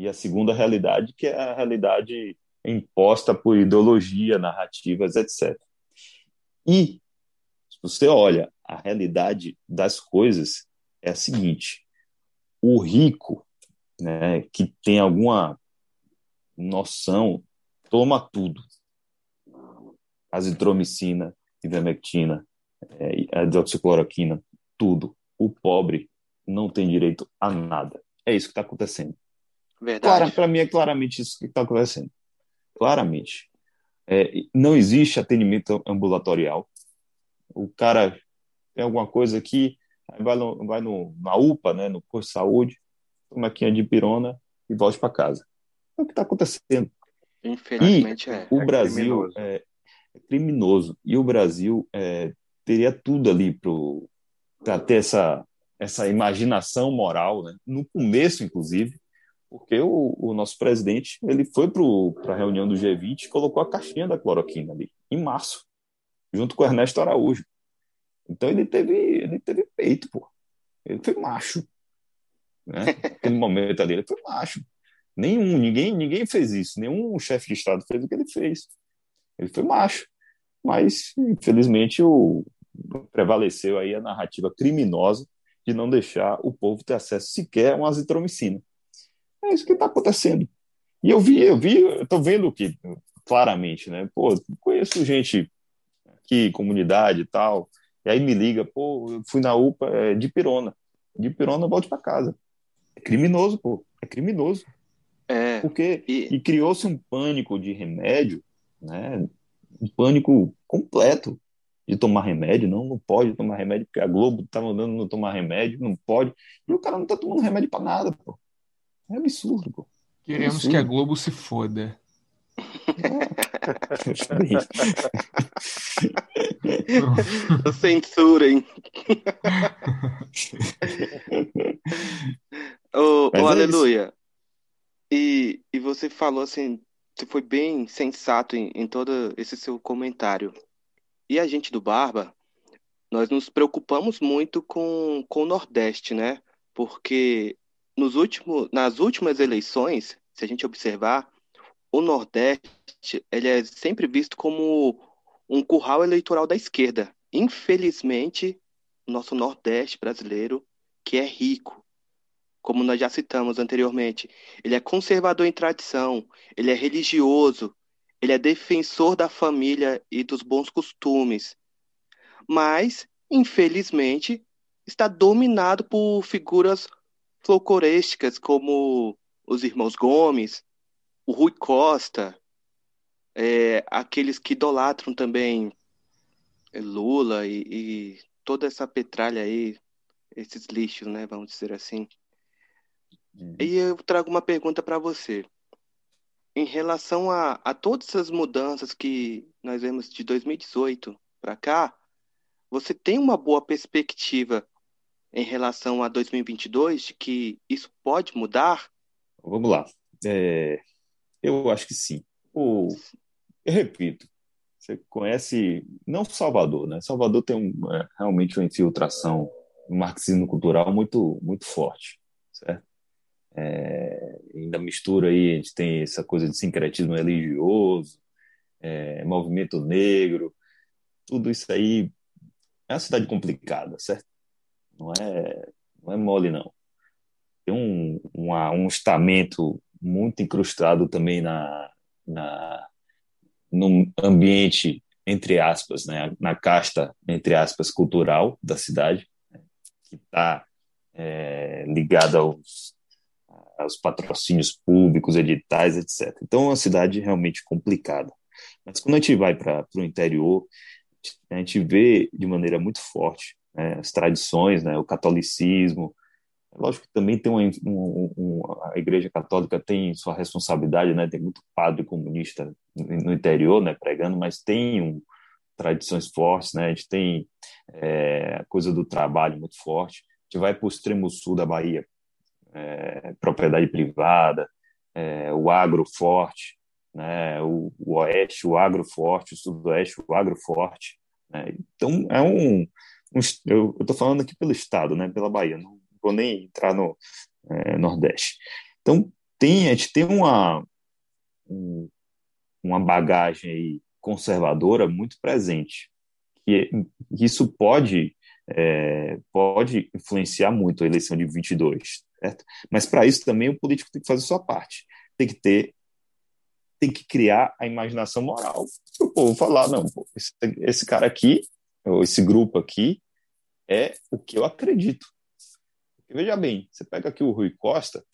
e a segunda realidade, que é a realidade imposta por ideologia, narrativas, etc. E, se você olha a realidade das coisas, é a seguinte: o rico, né, que tem alguma noção, toma tudo. Azitromicina, ivermectina, é, a hidroxicloroquina, tudo. O pobre não tem direito a nada. É isso que está acontecendo. Verdade. Para mim é claramente isso que está acontecendo claramente. É, não existe atendimento ambulatorial. O cara tem alguma coisa aqui, vai, no, vai no, na UPA, né, no posto de saúde, toma aqui de pirona e volta para casa. É o que está acontecendo. Infelizmente e é. O é Brasil criminoso. É, é, criminoso. E o Brasil é, teria tudo ali para ter essa, essa imaginação moral, né? no começo, inclusive, porque o, o nosso presidente ele foi para a reunião do G20 e colocou a caixinha da cloroquina ali, em março, junto com o Ernesto Araújo. Então ele teve, ele teve peito, pô. Ele foi macho. Né? Naquele momento ali, ele foi macho. Nenhum, ninguém, ninguém fez isso. Nenhum chefe de Estado fez o que ele fez. Ele foi macho. Mas, infelizmente, o, prevaleceu aí a narrativa criminosa de não deixar o povo ter acesso sequer a uma azitromicina. É isso que está acontecendo. E eu vi, eu vi, eu tô vendo que claramente, né? Pô, conheço gente aqui, comunidade e tal, e aí me liga, pô, eu fui na UPA é, de Pirona. De Pirona, volte para casa. É criminoso, pô. É criminoso. É. Porque e, e criou-se um pânico de remédio, né? Um pânico completo de tomar remédio, não, não pode tomar remédio, porque a Globo tá mandando não tomar remédio, não pode. E o cara não tá tomando remédio para nada, pô. É absurdo, pô. Queremos absurdo. que a Globo se foda. Censurem. ô, oh, aleluia. E, e você falou assim, você foi bem sensato em, em todo esse seu comentário. E a gente do Barba, nós nos preocupamos muito com, com o Nordeste, né? Porque nos últimos, nas últimas eleições, se a gente observar, o Nordeste ele é sempre visto como um curral eleitoral da esquerda. Infelizmente, o nosso Nordeste brasileiro, que é rico, como nós já citamos anteriormente, ele é conservador em tradição, ele é religioso, ele é defensor da família e dos bons costumes. Mas, infelizmente, está dominado por figuras folclorísticas como os Irmãos Gomes, o Rui Costa, é, aqueles que idolatram também Lula e, e, toda essa petralha aí, esses lixos, né, vamos dizer assim. Uhum. E eu trago uma pergunta para você. Em relação a, a todas essas mudanças que nós vemos de 2018 para cá, você tem uma boa perspectiva em relação a 2022, de que isso pode mudar? Vamos lá. É, eu acho que sim. O, eu repito, você conhece não Salvador, né? Salvador tem um, é, realmente uma infiltração marxismo cultural muito, muito forte, certo? É, ainda mistura aí, a gente tem essa coisa de sincretismo religioso, é, movimento negro, tudo isso aí é uma cidade complicada, certo? Não é, não é mole, não. Tem um, uma, um estamento muito incrustado também na, na, no ambiente, entre aspas, né, na casta, entre aspas, cultural da cidade, que está é, ligada aos, aos patrocínios públicos, editais, etc. Então, é uma cidade realmente complicada. Mas quando a gente vai para o interior, a gente vê de maneira muito forte né, as tradições, né, o catolicismo. Lógico que também tem uma, um, um, a Igreja Católica tem sua responsabilidade, né, tem muito padre comunista no interior, né, pregando, mas tem um, tradições fortes, né, a gente tem é, a coisa do trabalho muito forte. A gente vai para o extremo sul da Bahia, é, propriedade privada, é, o agro forte, né, o, o, oeste, o agro forte, o sudoeste, o agro forte. Né? Então, é um eu estou falando aqui pelo estado, né, pela Bahia, não vou nem entrar no é, Nordeste. Então, tem, a gente tem uma, um, uma bagagem conservadora muito presente. Que isso pode, é, pode influenciar muito a eleição de 22, certo? Mas para isso também o político tem que fazer sua parte. Tem que ter tem que criar a imaginação moral para o povo falar, não, esse, esse cara aqui, esse grupo aqui, é o que eu acredito. Porque, veja bem, você pega aqui o Rui Costa,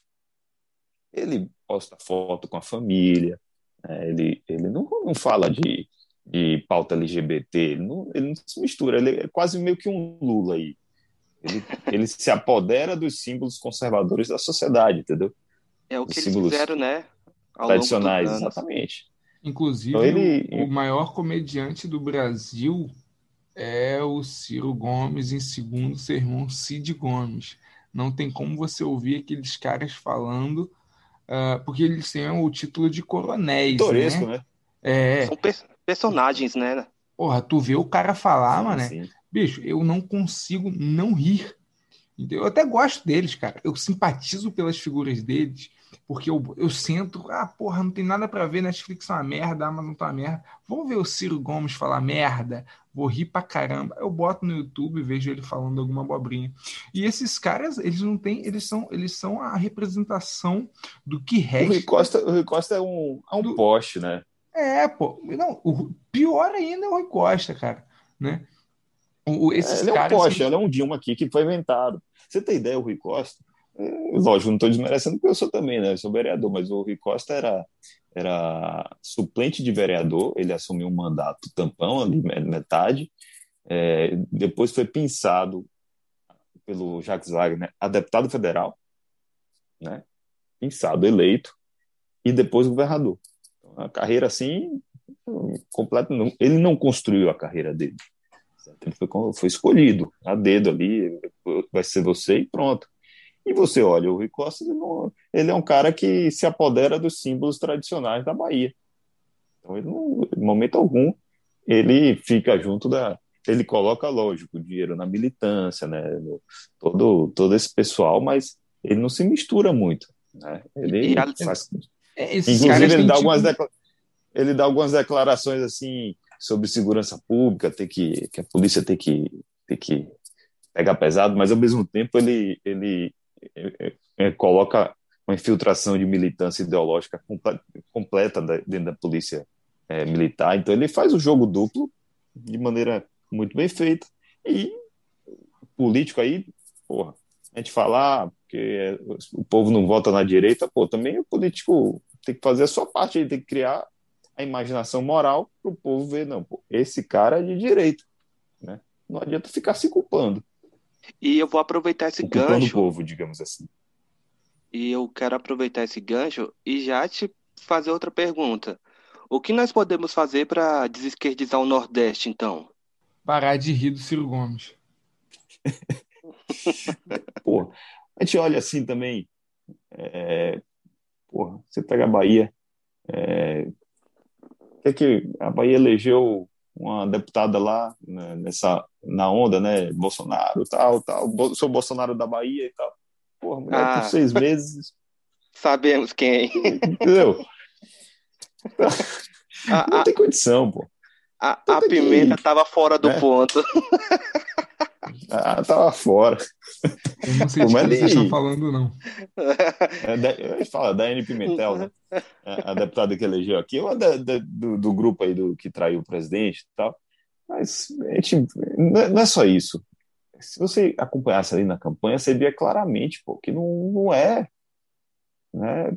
ele posta foto com a família, né? ele, ele não, não fala de, de pauta LGBT, ele não, ele não se mistura, ele é quase meio que um Lula aí. Ele, ele se apodera dos símbolos conservadores da sociedade, entendeu? É o que eles fizeram, né? tradicionais, exatamente. Inclusive, então, ele... o maior comediante do Brasil é o Ciro Gomes, em segundo, seu irmão Cid Gomes. Não tem como você ouvir aqueles caras falando, uh, porque eles têm o título de coronéis. Toresco, né? né? É. São pe personagens, né? Porra, tu vê o cara falar, mano. Bicho, eu não consigo não rir. Eu até gosto deles, cara. Eu simpatizo pelas figuras deles. Porque eu, eu sinto, ah, porra, não tem nada para ver, Netflix é uma merda, Amazon tá uma merda. Vamos ver o Ciro Gomes falar merda, vou rir pra caramba. Eu boto no YouTube e vejo ele falando alguma abobrinha. E esses caras, eles não têm, eles são, eles são a representação do que resta. O Rui Costa, o Rui Costa é um, é um do... poste, né? É, pô. Não, o pior ainda é o Rui Costa, cara, né? O, esses é, ele é um poste, ele é um Dilma aqui que foi inventado. Você tem ideia, o Rui Costa? Lógico, não estou desmerecendo porque eu sou também, né? Eu sou vereador, mas o Rui Costa era, era suplente de vereador, ele assumiu um mandato tampão ali, metade. É, depois foi pensado pelo Jacques Wagner a deputado federal, né? Pensado, eleito, e depois governador. Então, a carreira assim, completa, ele não construiu a carreira dele. Ele foi, foi escolhido a dedo ali, vai ser você e pronto. E você olha, o Rui Costa, ele, não, ele é um cara que se apodera dos símbolos tradicionais da Bahia. Então, ele não, em momento algum, ele fica junto da. Ele coloca, lógico, dinheiro na militância, né? No, todo, todo esse pessoal, mas ele não se mistura muito. Né? Ele e, faz. É, inclusive, ele dá, algumas ele dá algumas declarações assim sobre segurança pública, tem que, que a polícia tem que, tem que pegar pesado, mas ao mesmo tempo ele, ele coloca uma infiltração de militância ideológica completa dentro da polícia é, militar. Então ele faz o jogo duplo de maneira muito bem feita. E político aí, porra, a gente falar ah, que o povo não vota na direita, pô, também o político tem que fazer a sua parte, ele tem que criar a imaginação moral para o povo ver, não, pô, esse cara é de direita, né? Não adianta ficar se culpando. E eu vou aproveitar esse gancho. povo, digamos assim. E eu quero aproveitar esse gancho e já te fazer outra pergunta. O que nós podemos fazer para desesquerdizar o Nordeste, então? Parar de rir do Ciro Gomes. Pô, a gente olha assim também. É, porra, você pega a Bahia. É, é que a Bahia elegeu uma deputada lá né, nessa na onda, né? Bolsonaro, tal, tal. Sou Bolsonaro da Bahia e tal. Porra, mulher ah, por seis meses. Sabemos quem. Entendeu? A, não a, tem condição, pô. A, a pimenta que... tava fora do é. ponto. Ah, tava fora. Eu não sei de que vocês estão falando, não. É, da, fala da N Pimentel, né? É, a deputada que elegeu aqui, uma da, da, do, do, grupo aí do, que traiu o presidente e tal. Mas a gente, não, é, não é só isso. Se você acompanhasse ali na campanha, você via claramente pô, que não, não é. Né?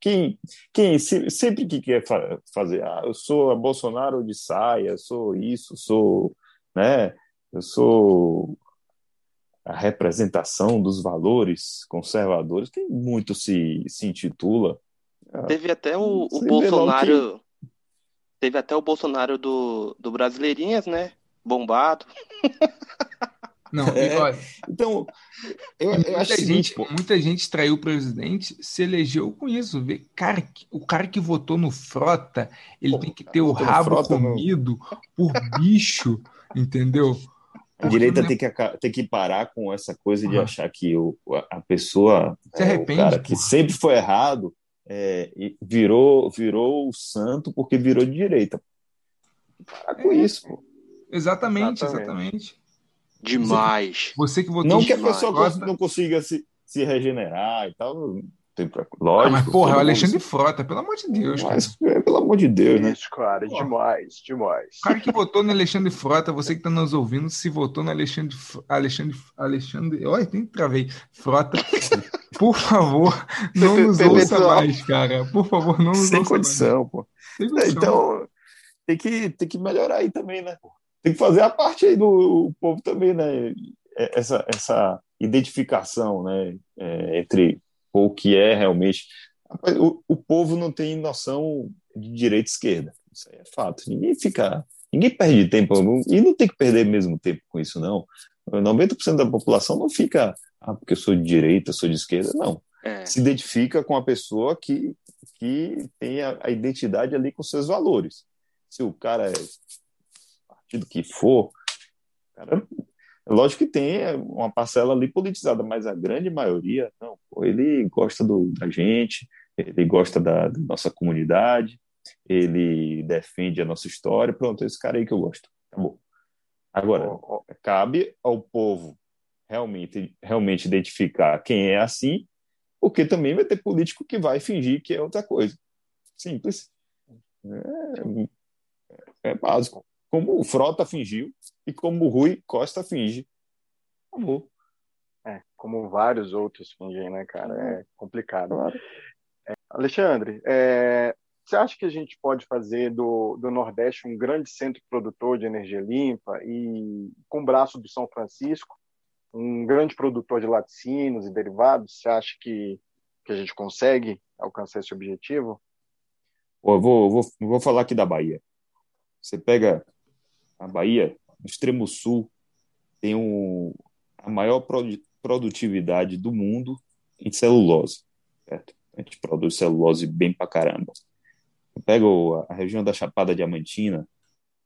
Quem, quem sempre que quer fazer, ah, eu sou a Bolsonaro de saia, sou isso, sou, né, eu sou a representação dos valores conservadores, que muito se, se intitula. Teve até o, o Bolsonaro. Teve até o Bolsonaro do, do Brasileirinhas, né? Bombado. Não, é, olha, então, eu, eu muita, acho gente, seguinte, muita gente traiu o presidente, se elegeu com isso. Vê, cara, o cara que votou no Frota, ele pô, tem que ter o rabo comido não. por bicho, entendeu? A direita tem que, tem que parar com essa coisa de achar que o, a pessoa, Se arrepende, é, o cara que sempre foi errado, é, virou, virou o santo porque virou de direita. Para com é, isso, pô. Exatamente, exatamente. exatamente. Demais. Você, você que votou Não que a pessoa não consiga se, se regenerar e tal, tem pra... Lógico. Ah, mas, porra, é o Alexandre Frota, pelo amor de Deus. Mas, é, pelo amor de Deus, né? Isso, cara, porra. demais, demais. O cara que votou no Alexandre Frota, você que está nos ouvindo, se votou no Alexandre. Alexandre. Alexandre. Olha, tem que travei. Frota. Por favor, não nos ouça mais, cara. Por favor, não nos Sem ouça condição, mais. pô. Sem condição. Então, tem que, tem que melhorar aí também, né? Tem que fazer a parte aí do povo também, né? É, essa, essa identificação, né? É, entre o que é realmente. O, o povo não tem noção de direita e esquerda. Isso aí é fato. Ninguém fica. Ninguém perde tempo. E não tem que perder mesmo tempo com isso, não. 90% da população não fica. Ah, porque eu sou de direita, sou de esquerda. Não. É. Se identifica com a pessoa que, que tem a, a identidade ali com seus valores. Se o cara é partido que for, cara, Lógico que tem é, uma parcela ali politizada, mas a grande maioria, não, pô, ele gosta do, da gente, ele gosta da, da, nossa comunidade, ele defende a nossa história, pronto, esse cara aí que eu gosto. Acabou. Agora, cabe ao povo realmente, realmente identificar quem é assim, porque também vai ter político que vai fingir que é outra coisa. Simples. É, é básico como o Frota fingiu e como o Rui Costa finge. Acabou. É, como vários outros fingem, né, cara? É complicado. Claro. É, Alexandre, é, você acha que a gente pode fazer do, do Nordeste um grande centro produtor de energia limpa e com o braço do São Francisco, um grande produtor de laticínios e derivados? Você acha que, que a gente consegue alcançar esse objetivo? eu vou, vou, vou falar aqui da Bahia. Você pega a Bahia, no extremo sul, tem um, a maior produtividade do mundo em celulose. Certo? A gente produz celulose bem pra caramba. Eu pego a região da Chapada Diamantina,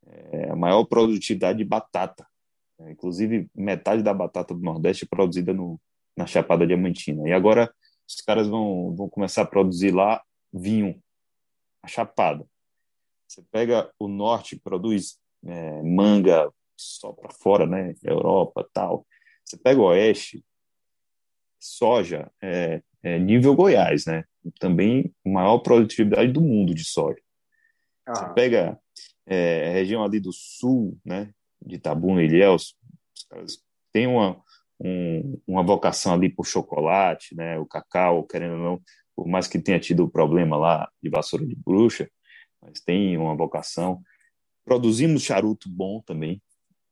é a maior produtividade de batata. É, inclusive, metade da batata do Nordeste é produzida no, na Chapada Diamantina. E agora os caras vão, vão começar a produzir lá vinho, a Chapada. Você pega o Norte, produz é, manga só para fora, né? Europa tal. Você pega o Oeste, soja, é, é nível Goiás, né? Também maior produtividade do mundo de soja. Ah. Você pega é, a região ali do sul, né? De Tabuna e Ilhéus, os caras têm uma, um, uma vocação ali por chocolate, né? O cacau, querendo ou não, por mais que tenha tido o problema lá de vassoura de bruxa, mas tem uma vocação. Produzimos charuto bom também,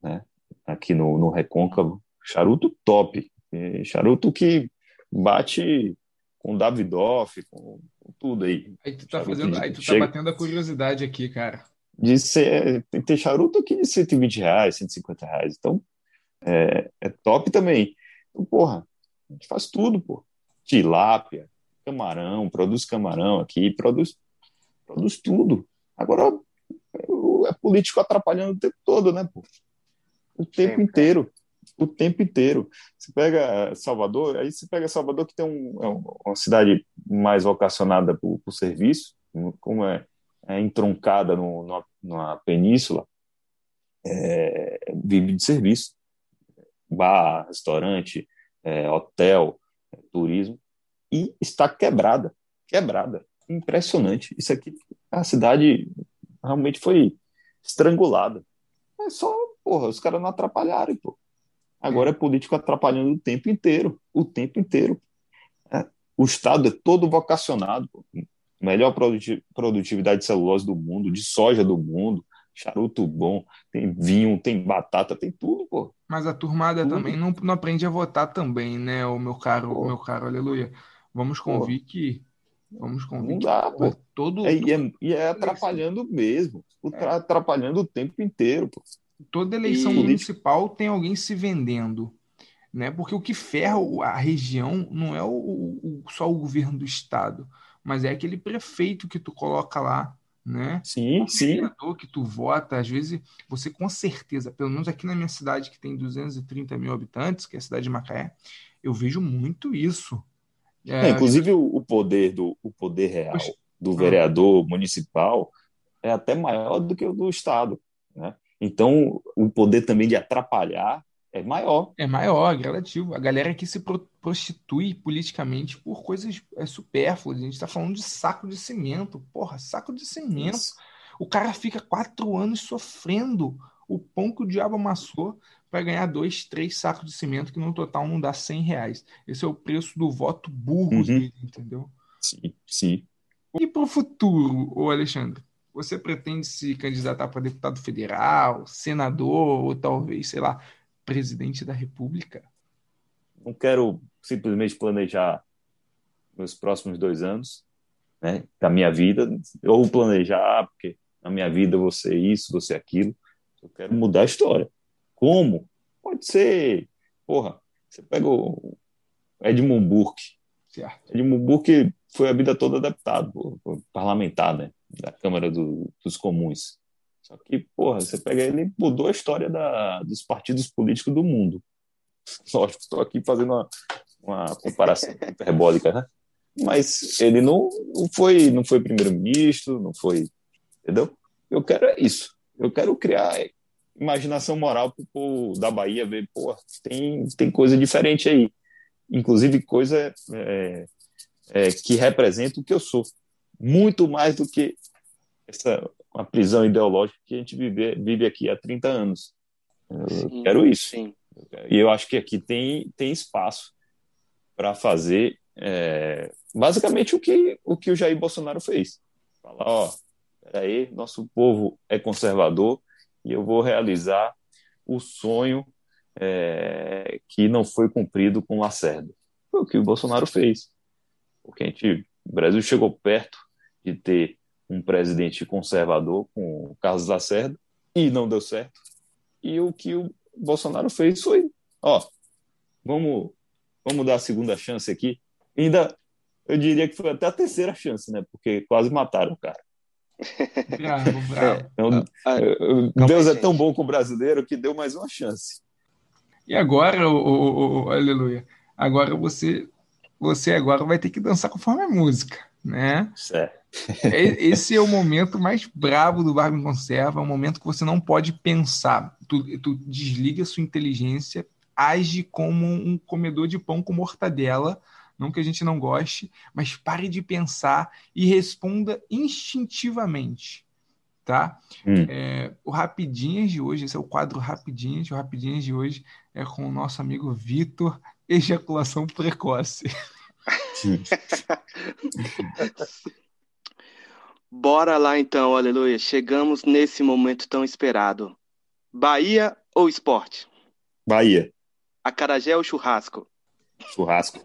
né? Aqui no, no Recôncavo. Charuto top. E charuto que bate com Davidoff, com, com tudo aí. Aí tu tá, fazendo, aí tu tá chega... batendo a curiosidade aqui, cara. De ser, tem, tem charuto aqui de 120 reais, 150 reais. Então, é, é top também. Então, porra, a gente faz tudo, pô. Tilápia, camarão, produz camarão aqui, produz, produz tudo. Agora, é político atrapalhando o tempo todo, né, pô? O tempo Sempre. inteiro. O tempo inteiro. Você pega Salvador, aí você pega Salvador, que tem um, é uma cidade mais vocacionada para o serviço, como é, é entroncada no, numa, numa península, é, vive de serviço. Bar, restaurante, é, hotel, é, turismo, e está quebrada, quebrada. Impressionante. Isso aqui, a cidade realmente foi estrangulada. É só, porra, os caras não atrapalharam, pô. Agora é político atrapalhando o tempo inteiro, o tempo inteiro. É, o Estado é todo vocacionado, pô. Melhor produtividade de celulose do mundo, de soja do mundo, charuto bom, tem vinho, tem batata, tem tudo, pô. Mas a turmada tudo. também não, não aprende a votar também, né, o meu caro, o meu caro, aleluia. Vamos convir pô. que Vamos convir. Não dá, pô. Todo, é, e, é, e é atrapalhando mesmo. É. Atrapalhando o tempo inteiro, pô. Toda eleição e... municipal tem alguém se vendendo. Né? Porque o que ferra a região não é o, o, só o governo do estado, mas é aquele prefeito que tu coloca lá, né? Sim, o sim. que tu vota, às vezes você com certeza, pelo menos aqui na minha cidade que tem 230 mil habitantes, que é a cidade de Macaé, eu vejo muito isso. É, é, inclusive o poder do o poder real do vereador municipal é até maior do que o do estado, né? Então o poder também de atrapalhar é maior. É maior, é gradativo. A galera que se prostitui politicamente por coisas é, supérfluas. A gente está falando de saco de cimento. Porra, saco de cimento. Isso. O cara fica quatro anos sofrendo o pão que o diabo amassou para ganhar dois, três sacos de cimento, que no total não dá 100 reais. Esse é o preço do voto burro uhum. dele, entendeu? Sim, sim. E para o futuro, ô Alexandre? Você pretende se candidatar para deputado federal, senador ou talvez, sei lá, presidente da República? Não quero simplesmente planejar meus próximos dois anos né, da minha vida, ou planejar, porque na minha vida você isso, você aquilo. Eu quero mudar a história. Como? Pode ser. Porra, você pega o Edmund Burke. Certo. Edmund Burke foi a vida toda adaptado, parlamentar, né? Da Câmara do, dos Comuns. Só que, porra, você pega ele mudou a história da, dos partidos políticos do mundo. Lógico, estou aqui fazendo uma, uma comparação hiperbólica, né? Mas ele não, não foi não foi primeiro-ministro, não foi. Entendeu? Eu quero é isso. Eu quero criar imaginação moral para o povo da Bahia ver, pô, tem, tem coisa diferente aí. Inclusive coisa é, é, que representa o que eu sou. Muito mais do que essa uma prisão ideológica que a gente vive, vive aqui há 30 anos. Eu sim, quero isso. Sim. E eu acho que aqui tem, tem espaço para fazer é, basicamente o que, o que o Jair Bolsonaro fez. Falar, ó, peraí, nosso povo é conservador, e eu vou realizar o sonho é, que não foi cumprido com Lacerda. Foi o que o Bolsonaro fez. Porque a gente, o Brasil chegou perto de ter um presidente conservador com o Carlos Lacerda e não deu certo. E o que o Bolsonaro fez foi, ó, vamos, vamos dar a segunda chance aqui. ainda, eu diria que foi até a terceira chance, né? Porque quase mataram o cara. Bravo, bravo. É, então, ah, Deus é tão bom com o brasileiro que deu mais uma chance. E agora, o, o, o, aleluia, agora você, você agora vai ter que dançar conforme a música, né? Certo. Esse é o momento mais bravo do Barba em Conserva, é um momento que você não pode pensar. Tu, tu desliga a sua inteligência, age como um comedor de pão com mortadela, não que a gente não goste, mas pare de pensar e responda instintivamente. Tá? Hum. É, o Rapidinhas de hoje, esse é o quadro Rapidinhas, o Rapidinhas de hoje é com o nosso amigo Vitor, ejaculação precoce. Bora lá então, aleluia. Chegamos nesse momento tão esperado. Bahia ou esporte? Bahia. Acarajé ou churrasco? Churrasco.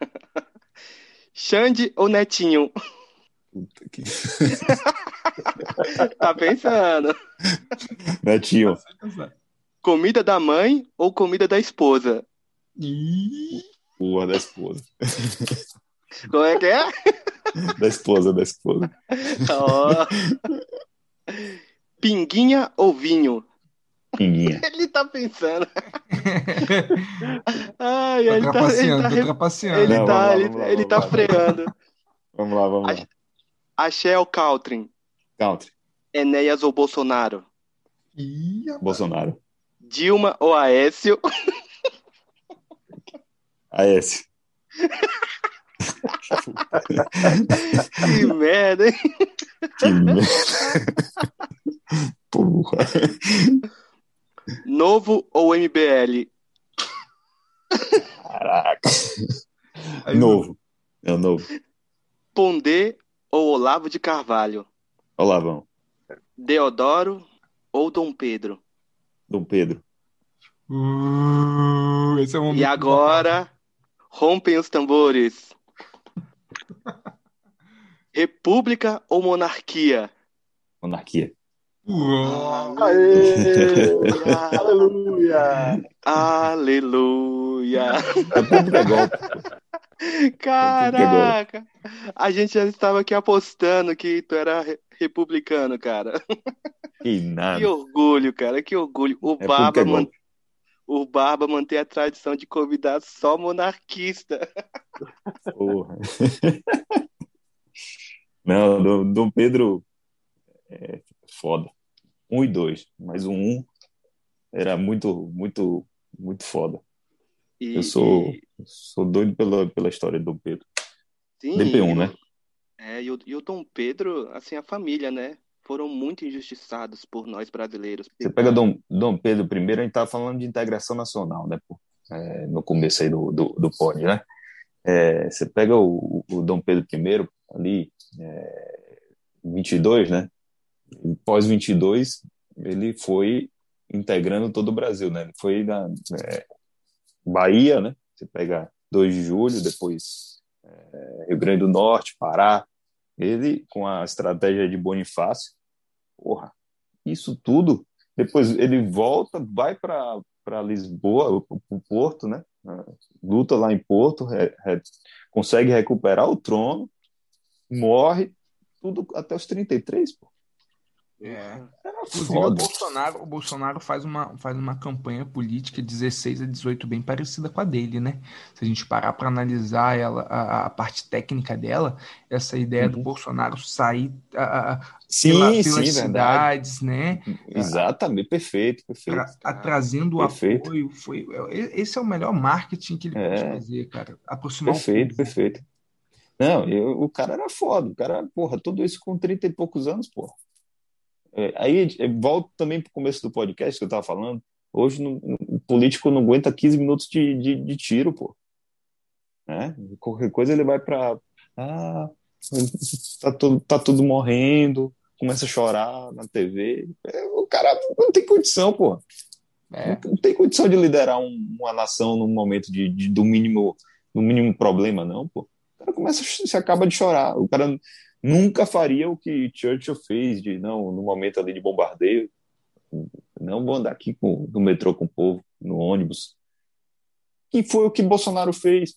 Xande ou Netinho? Puta que... tá pensando. Netinho. Comida da mãe ou comida da esposa? Boa, da esposa. Como é que é? Da esposa, da esposa. Oh. Pinguinha ou vinho? Pinguinha. Ele tá pensando. Ai, ele tá, ele tá, trapaceando. Ele Não, tá, lá, ele, lá, ele tá freando. Vamos lá, vamos lá. Axé ou Caltrin? Country. Enéas ou Bolsonaro? Ih, Bolsonaro. Dilma ou Aécio? Aécio. que merda, hein? Que merda. Porra. Novo ou MBL? Caraca. Aí, novo. É o novo. Pondé ou Olavo de Carvalho? Olavão. Deodoro ou Dom Pedro? Dom Pedro. Uh, esse é um e agora, rompem os tambores. República ou monarquia? Monarquia. Aleluia! Aleluia! República é golpe. Caraca! A gente já estava aqui apostando que tu era republicano, cara. Que nada. Que orgulho, cara, que orgulho. O República é golpe. O Barba mantém a tradição de convidar só monarquista. Porra. Não, Dom, Dom Pedro é foda. Um e dois, mas o um era muito, muito, muito foda. E- Eu sou, e- sou doido pela, pela história do Dom Pedro. sim, DP1, e o- né? É, e o, e o Dom Pedro, assim, a família, né? Foram muito injustiçados por nós brasileiros. Você pega Dom, Dom Pedro I, a gente tava falando de integração nacional, né? pô? É, no começo aí do, do, do pod, né? É, você pega o, o Dom Pedro I ali, é, 22, né? Pós 22, ele foi integrando todo o Brasil, né? Ele foi na é, Bahia, né? Você pega 2 de julho, depois é, Rio Grande do Norte, Pará. Ele, com a estratégia de Bonifácio, porra, isso tudo. Depois ele volta, vai para Lisboa, o Porto, né? Luta lá em Porto, re- re- consegue recuperar o trono, morre, tudo até os 33, pô. É. Inclusive, o. Bolsonaro, o Bolsonaro faz uma, faz uma campanha política 16 a 18 bem parecida com a dele, né? Se a gente parar para analisar ela, a, a parte técnica dela, essa ideia do Uhum. Bolsonaro sair a, a, Sim, pela- sim, pelas verdade. cidades, né? Exatamente, perfeito, perfeito. Tra- a- trazendo o Perfeito. apoio. Foi, e- esse é o melhor marketing que ele É. pode fazer, cara. Aproximar Perfeito, perfeito. Não, eu- o cara era foda, o cara, porra, tudo isso com 30 e poucos anos, porra. É, aí eu volto também pro começo do podcast que eu tava falando. Hoje não- o político não aguenta 15 minutos de, de, de tiro, pô. Né? Qualquer coisa ele vai pra. Ah, tá tudo, tá tudo morrendo, começa a chorar na TV. É, o cara não tem condição, pô. É. Não tem condição de liderar um- uma nação num momento de, de- do mínimo do mínimo problema, não, pô. O cara começa, se acaba de chorar. O cara nunca faria o que Churchill fez, de não, no momento ali de bombardeio, não vou andar aqui com, no metrô com o povo, no ônibus. E foi o que Bolsonaro fez.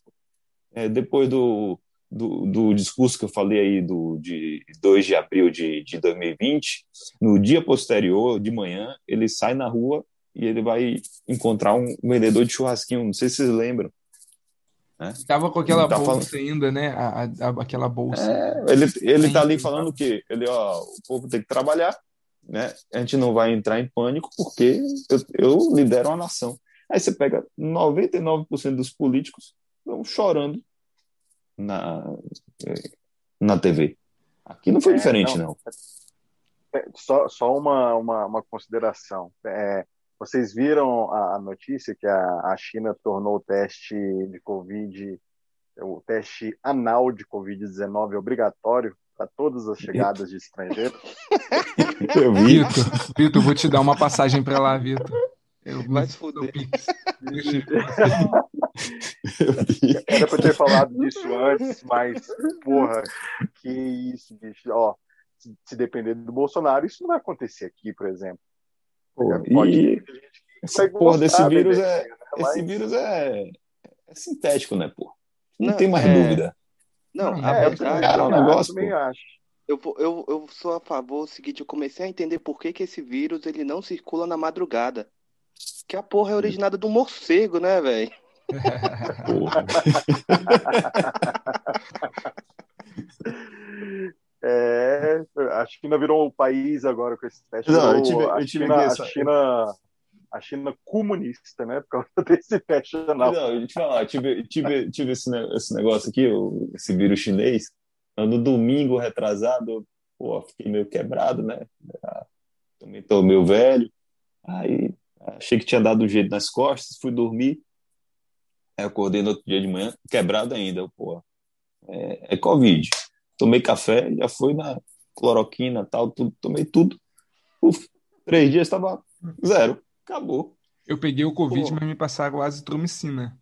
É, depois do, do, do discurso que eu falei aí do, de 2 de abril de, de 2020, no dia posterior, de manhã, ele sai na rua e ele vai encontrar um vendedor de churrasquinho. Não sei se vocês lembram. Tava com aquela Tá bolsa ainda, né? A, a- a- aquela bolsa. É, ele, ele tá ali falando que ele, ó, o povo tem que trabalhar, né? A gente não vai entrar em pânico porque eu, eu lidero uma nação. Aí você pega 99% dos políticos estão chorando na, na TV. Aqui não foi É, diferente, não. não. É, Só, só uma, uma, uma consideração. É, vocês viram a, a notícia que a, a China tornou o teste de Covid, o teste anal de Covid-19 obrigatório para todas as chegadas de estrangeiros? Eu vi. Vitor, Vitor, vou te dar uma passagem pra lá, Vitor. Eu Vai se fuder. Eu. Era para ter falado disso antes, mas, porra, que isso, bicho. Ó, se, se depender do Bolsonaro, isso não vai acontecer aqui, por exemplo. Pô, Pode e essa porra desse vírus é, né? esse Mas- vírus é, é sintético, né, pô? Não, Não, tem mais é- dúvida. Não, Não, a É, eu Cara, é um acho, negócio, também pô. acho. Eu, eu, eu sou a favor do seguinte, eu comecei a entender por que, que esse vírus ele não circula na madrugada. Que a porra é originada do morcego, né, velho? É, a China virou um país agora com esse teste. Não, eu tive- a, eu tive China, essa- a China, a China comunista, né? Por causa desse teste anal. Não, deixa eu te falar, tive, tive, tive esse, esse negócio aqui, o- esse vírus chinês, no domingo retrasado, eu, pô, fiquei meio quebrado, né? Ah, Também tô meio velho. Aí achei que tinha dado um jeito nas costas, fui dormir. Aí acordei no outro dia de manhã, quebrado ainda, pô. É, é Covid. Tomei café, já foi na cloroquina tal, tudo, tomei tudo. Uf, três dias estava zero. Acabou. Eu peguei o Covid, Pô. mas me passaram azitromicina.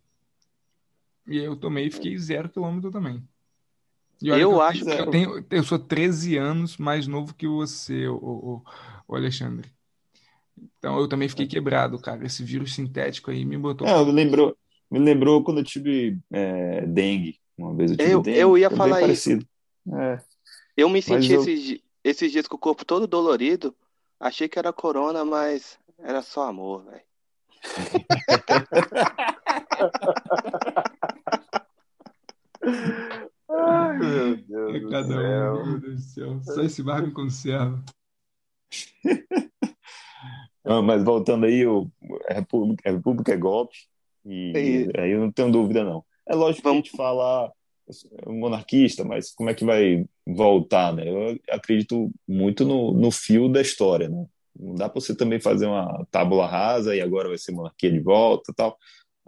E eu tomei e fiquei zero quilômetro também. E olha Eu que acho eu que- tenho, eu sou 13 anos mais novo que você, o, o, o Alexandre. Então eu também fiquei quebrado, cara. Esse vírus sintético aí me botou. É, me lembrou, me lembrou quando eu tive é, dengue. Uma vez eu tive Eu- dengue. eu ia falar isso. parecido. É. Eu me senti eu- esses, esses dias com o corpo todo dolorido. Achei que era corona, mas era só amor, velho. Ai, meu Deus É do cada céu. um, meu Deus do céu. Só esse bar me conserva. Não, mas voltando aí, o, a República, a República é golpe. E E- aí eu não tenho dúvida, não. É lógico que a Vamos- gente fala é monarquista, mas como é que vai voltar, né? Eu acredito muito no, no fio da história, né? Não dá para você também fazer uma tábula rasa e agora vai ser monarquia de volta tal.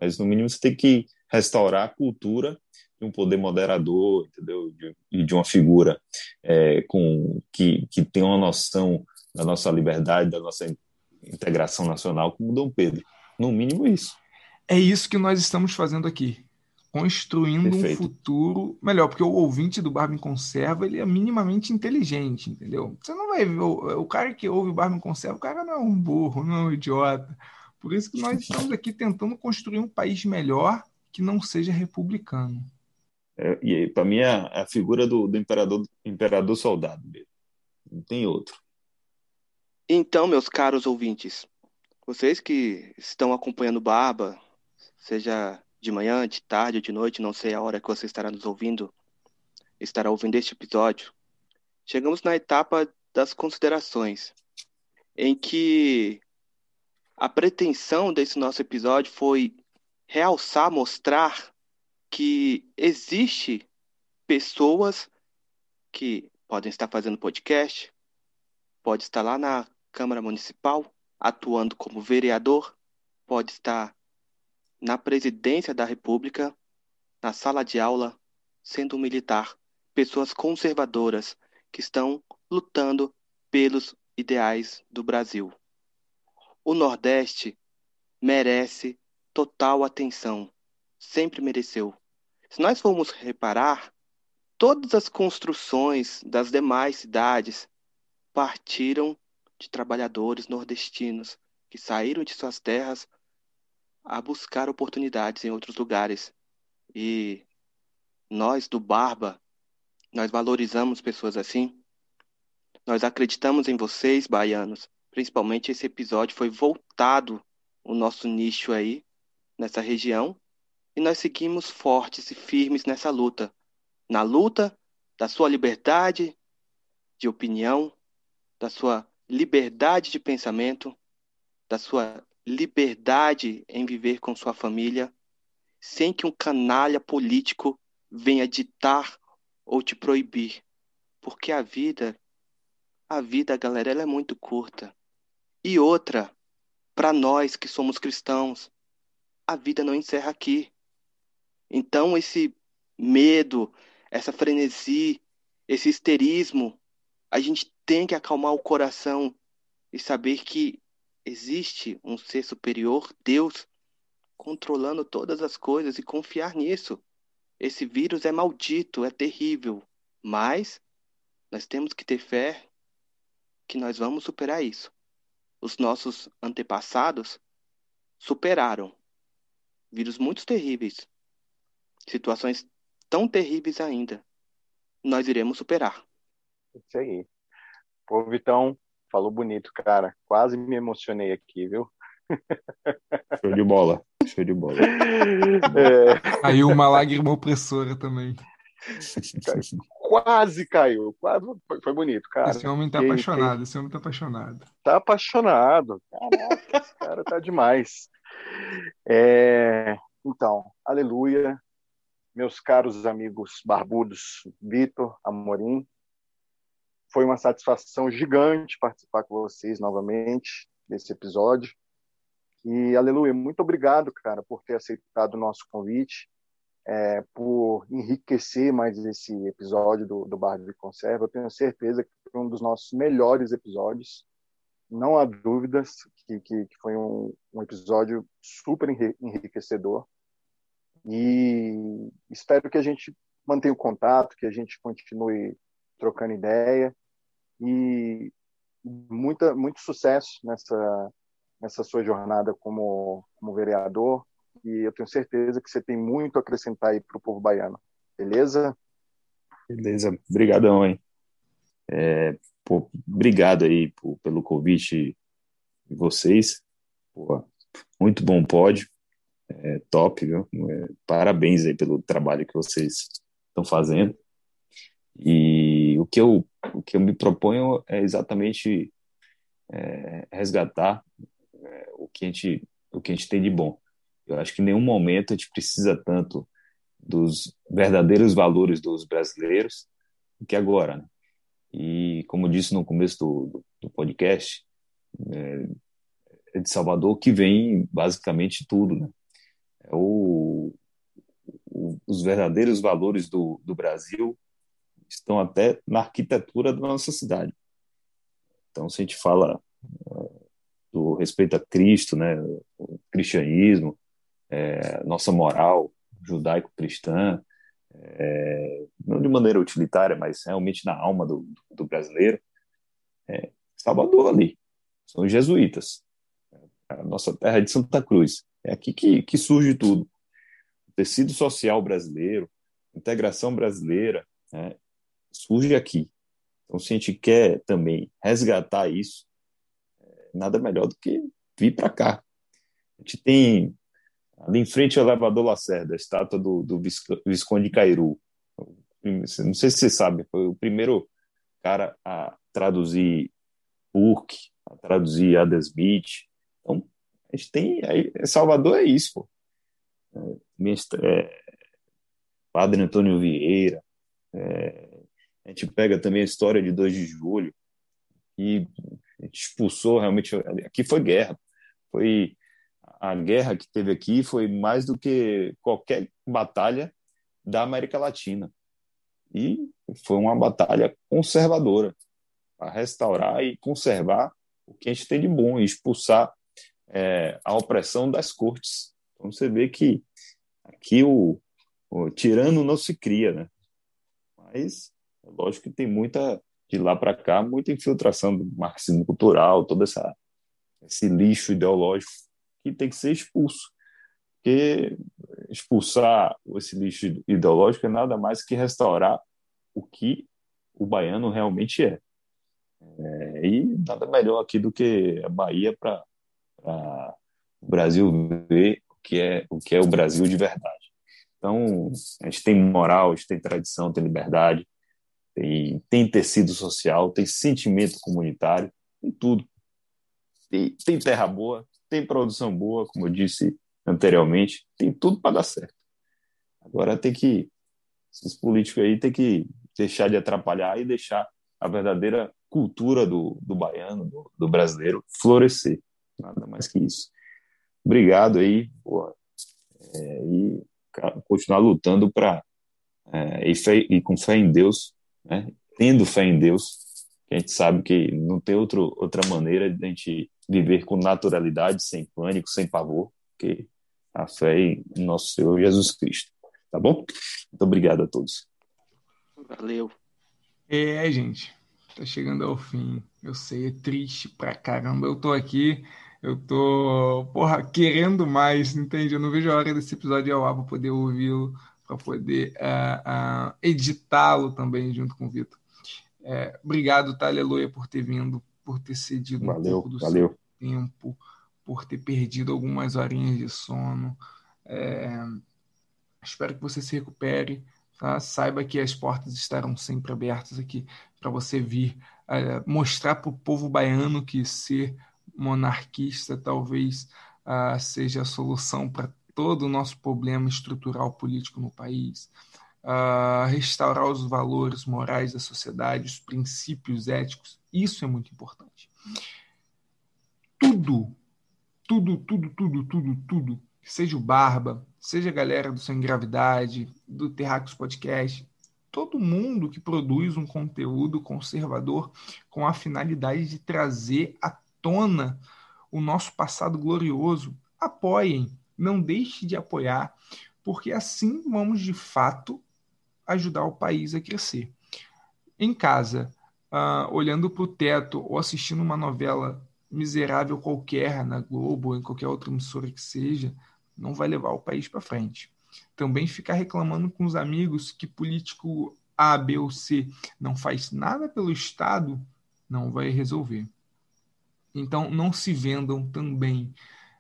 Mas no mínimo você tem que restaurar a cultura de um poder moderador, entendeu? De- E de, uma figura é, com que, que tem uma noção da nossa liberdade, da nossa integração nacional, como Dom Pedro. No mínimo isso. É isso que nós estamos fazendo aqui. Construindo Perfeito. um futuro melhor, porque o ouvinte do Barba em Conserva ele é minimamente inteligente, entendeu? Você não vai ver o, o cara que ouve o Barba em Conserva, o cara não é um burro, não é um idiota. Por isso que nós estamos aqui tentando construir um país melhor que não seja republicano. É, e para mim é a, a figura do, do imperador, imperador soldado mesmo. Não tem outro. Então, meus caros ouvintes, vocês que estão acompanhando o Barba, seja de manhã, de tarde ou de noite, não sei a hora que você estará nos ouvindo, estará ouvindo este episódio, chegamos na etapa das considerações, em que a pretensão desse nosso episódio foi realçar, mostrar que existe pessoas que podem estar fazendo podcast, pode estar lá na Câmara Municipal, atuando como vereador, pode estar na presidência da República, na sala de aula, sendo um militar, pessoas conservadoras que estão lutando pelos ideais do Brasil. O Nordeste merece total atenção, sempre mereceu. Se nós formos reparar, todas as construções das demais cidades partiram de trabalhadores nordestinos que saíram de suas terras a buscar oportunidades em outros lugares. E nós do Barba, nós valorizamos pessoas assim. Nós acreditamos em vocês, baianos. Principalmente esse episódio foi voltado o nosso nicho aí, nessa região, e nós seguimos fortes e firmes nessa luta. Na luta da sua liberdade de opinião, da sua liberdade de pensamento, da sua liberdade em viver com sua família, sem que um canalha político venha ditar ou te proibir. Porque a vida, a vida, galera, ela é muito curta. E outra, para nós que somos cristãos, a vida não encerra aqui. Então esse medo, essa frenesi, esse histerismo, a gente tem que acalmar o coração e saber que existe um ser superior, Deus, controlando todas as coisas e confiar nisso. Esse vírus é maldito, é terrível, mas nós temos que ter fé que nós vamos superar isso. Os nossos antepassados superaram vírus muito terríveis, situações tão terríveis ainda. Nós iremos superar. Isso aí. Pô, Vitão, falou bonito, cara. Quase me emocionei aqui, viu? Show de bola. Show de bola. É... Aí uma lágrima opressora também. Quase caiu, quase foi, foi bonito, cara. Esse homem tá apaixonado, esse homem tá apaixonado. Tá apaixonado. Caraca, esse cara tá demais. É... Então, aleluia. Meus caros amigos barbudos, Vitor, Amorim, foi uma satisfação gigante participar com vocês novamente desse episódio. E, aleluia, muito obrigado, cara, por ter aceitado o nosso convite, é, por enriquecer mais esse episódio do, do Bar de Conserva. Eu tenho certeza que foi um dos nossos melhores episódios. Não há dúvidas que, que, que foi um, um episódio super enriquecedor. E espero que a gente mantenha o contato, que a gente continue trocando ideia. E muita, muito sucesso nessa nessa sua jornada como, como vereador e eu tenho certeza que você tem muito a acrescentar aí para o povo baiano. Beleza? Beleza. Obrigadão, hein? É, pô, obrigado aí pô, pelo convite de vocês. Pô, muito bom pódio. É, top, viu? É, parabéns aí pelo trabalho que vocês estão fazendo. E que eu, o que eu me proponho é exatamente é, resgatar o que a gente o que a gente tem de bom. Eu acho que em nenhum momento a gente precisa tanto dos verdadeiros valores dos brasileiros do que agora. Né? E como disse no começo do, do, do podcast, é, é, de Salvador que vem basicamente tudo. Né? É o, o, os verdadeiros valores do, do Brasil estão até na arquitetura da nossa cidade. Então, se a gente fala do respeito a Cristo, né, o cristianismo, é, nossa moral judaico-cristã, é, não de maneira utilitária, mas realmente na alma do, do brasileiro, é, Salvador ali, são os jesuítas, a nossa terra de Santa Cruz, é aqui que, que surge tudo, o tecido social brasileiro, integração brasileira, né, surge aqui. Então, se a gente quer também resgatar isso, nada melhor do que vir para cá. A gente tem ali em frente ao elevador Lacerda, a estátua do, do Visconde Cairu. Não sei se você sabe, foi o primeiro cara a traduzir Burke, a traduzir Adam Smith. Então, a gente tem. Aí, Salvador é isso, pô. É, é, Padre Antônio Vieira. É, a gente pega também a história de 2 de julho, e expulsou realmente. Aqui foi guerra. Foi a guerra que teve aqui foi mais do que qualquer batalha da América Latina. E foi uma batalha conservadora para restaurar e conservar o que a gente tem de bom e expulsar é, a opressão das cortes. Então você vê que aqui o, o tirano não se cria, né? Mas lógico que tem muita de lá para cá, muita infiltração do marxismo cultural, todo essa, esse lixo ideológico que tem que ser expulso. Porque expulsar esse lixo ideológico é nada mais que restaurar o que o baiano realmente é. é e nada melhor aqui do que a Bahia para o Brasil ver o que, é, o que é o Brasil de verdade. Então, a gente tem moral, a gente tem tradição, tem liberdade, tem, tem tecido social, tem sentimento comunitário, tem tudo. Tem, tem terra boa, tem produção boa, como eu disse anteriormente, tem tudo para dar certo. Agora tem que, esses políticos aí tem que deixar de atrapalhar e deixar a verdadeira cultura do, do baiano, do, do brasileiro, florescer. Nada mais que isso. Obrigado aí, porra. É, e continuar lutando para é, e, e com fé em Deus né? tendo fé em Deus, que a gente sabe que não tem outro, outra maneira de a gente viver com naturalidade, sem pânico, sem pavor, que a fé em nosso Senhor Jesus Cristo. Tá bom? Muito obrigado a todos. Valeu. É, gente, tá chegando ao fim. Eu sei, é triste pra caramba. Eu tô aqui, eu tô, porra, querendo mais, entende? Eu não vejo a hora desse episódio ao ar pra poder ouvi-lo para poder uh, uh, editá-lo também junto com o Vitor. É, obrigado, tá, Aleluia, por ter vindo, por ter cedido valeu, um pouco do valeu. seu tempo, por ter perdido algumas horinhas de sono. É, espero que você se recupere. Tá? Saiba que as portas estarão sempre abertas aqui para você vir é, mostrar para o povo baiano que ser monarquista talvez uh, seja a solução para todo o nosso problema estrutural político no país. Uh, restaurar os valores morais da sociedade, os princípios éticos, isso é muito importante. Tudo, tudo, tudo, tudo, tudo, tudo, seja o Barba, seja a galera do Sem Gravidade, do Terracos Podcast, todo mundo que produz um conteúdo conservador com a finalidade de trazer à tona o nosso passado glorioso, apoiem, não deixe de apoiar, porque assim vamos de fato ajudar o país a crescer. Em casa, uh, olhando para o teto ou assistindo uma novela miserável qualquer na Globo ou em qualquer outra emissora que seja, não vai levar o país para frente. Também ficar reclamando com os amigos que político A, B ou C não faz nada pelo Estado não vai resolver. Então, não se vendam também.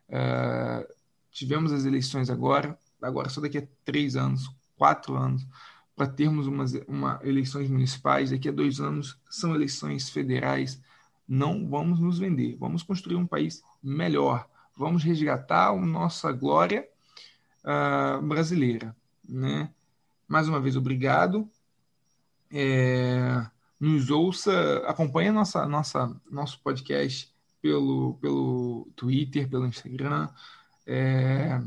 Uh, tivemos as eleições agora, agora só daqui a três anos, quatro anos, para termos umas uma eleições municipais. Daqui a dois anos são eleições federais. Não vamos nos vender. Vamos construir um país melhor. Vamos resgatar a nossa glória uh, brasileira. Né? Mais uma vez, obrigado. É, nos ouça, acompanhe nossa, nossa, nosso podcast pelo, pelo Twitter, pelo Instagram. É,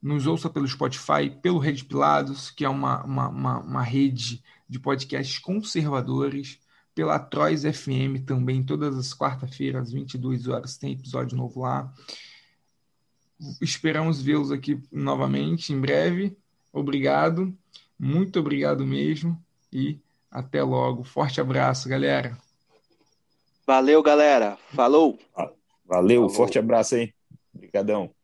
nos ouça pelo Spotify, pelo Rede Pilados, que é uma, uma, uma, uma rede de podcasts conservadores, pela Trois FM também, todas as quarta-feiras, às 22 horas, tem episódio novo lá. Esperamos vê-los aqui novamente em breve. Obrigado, muito obrigado mesmo e até logo. Forte abraço, galera. Valeu, galera. Falou. Valeu, Falou. forte abraço aí. Obrigadão.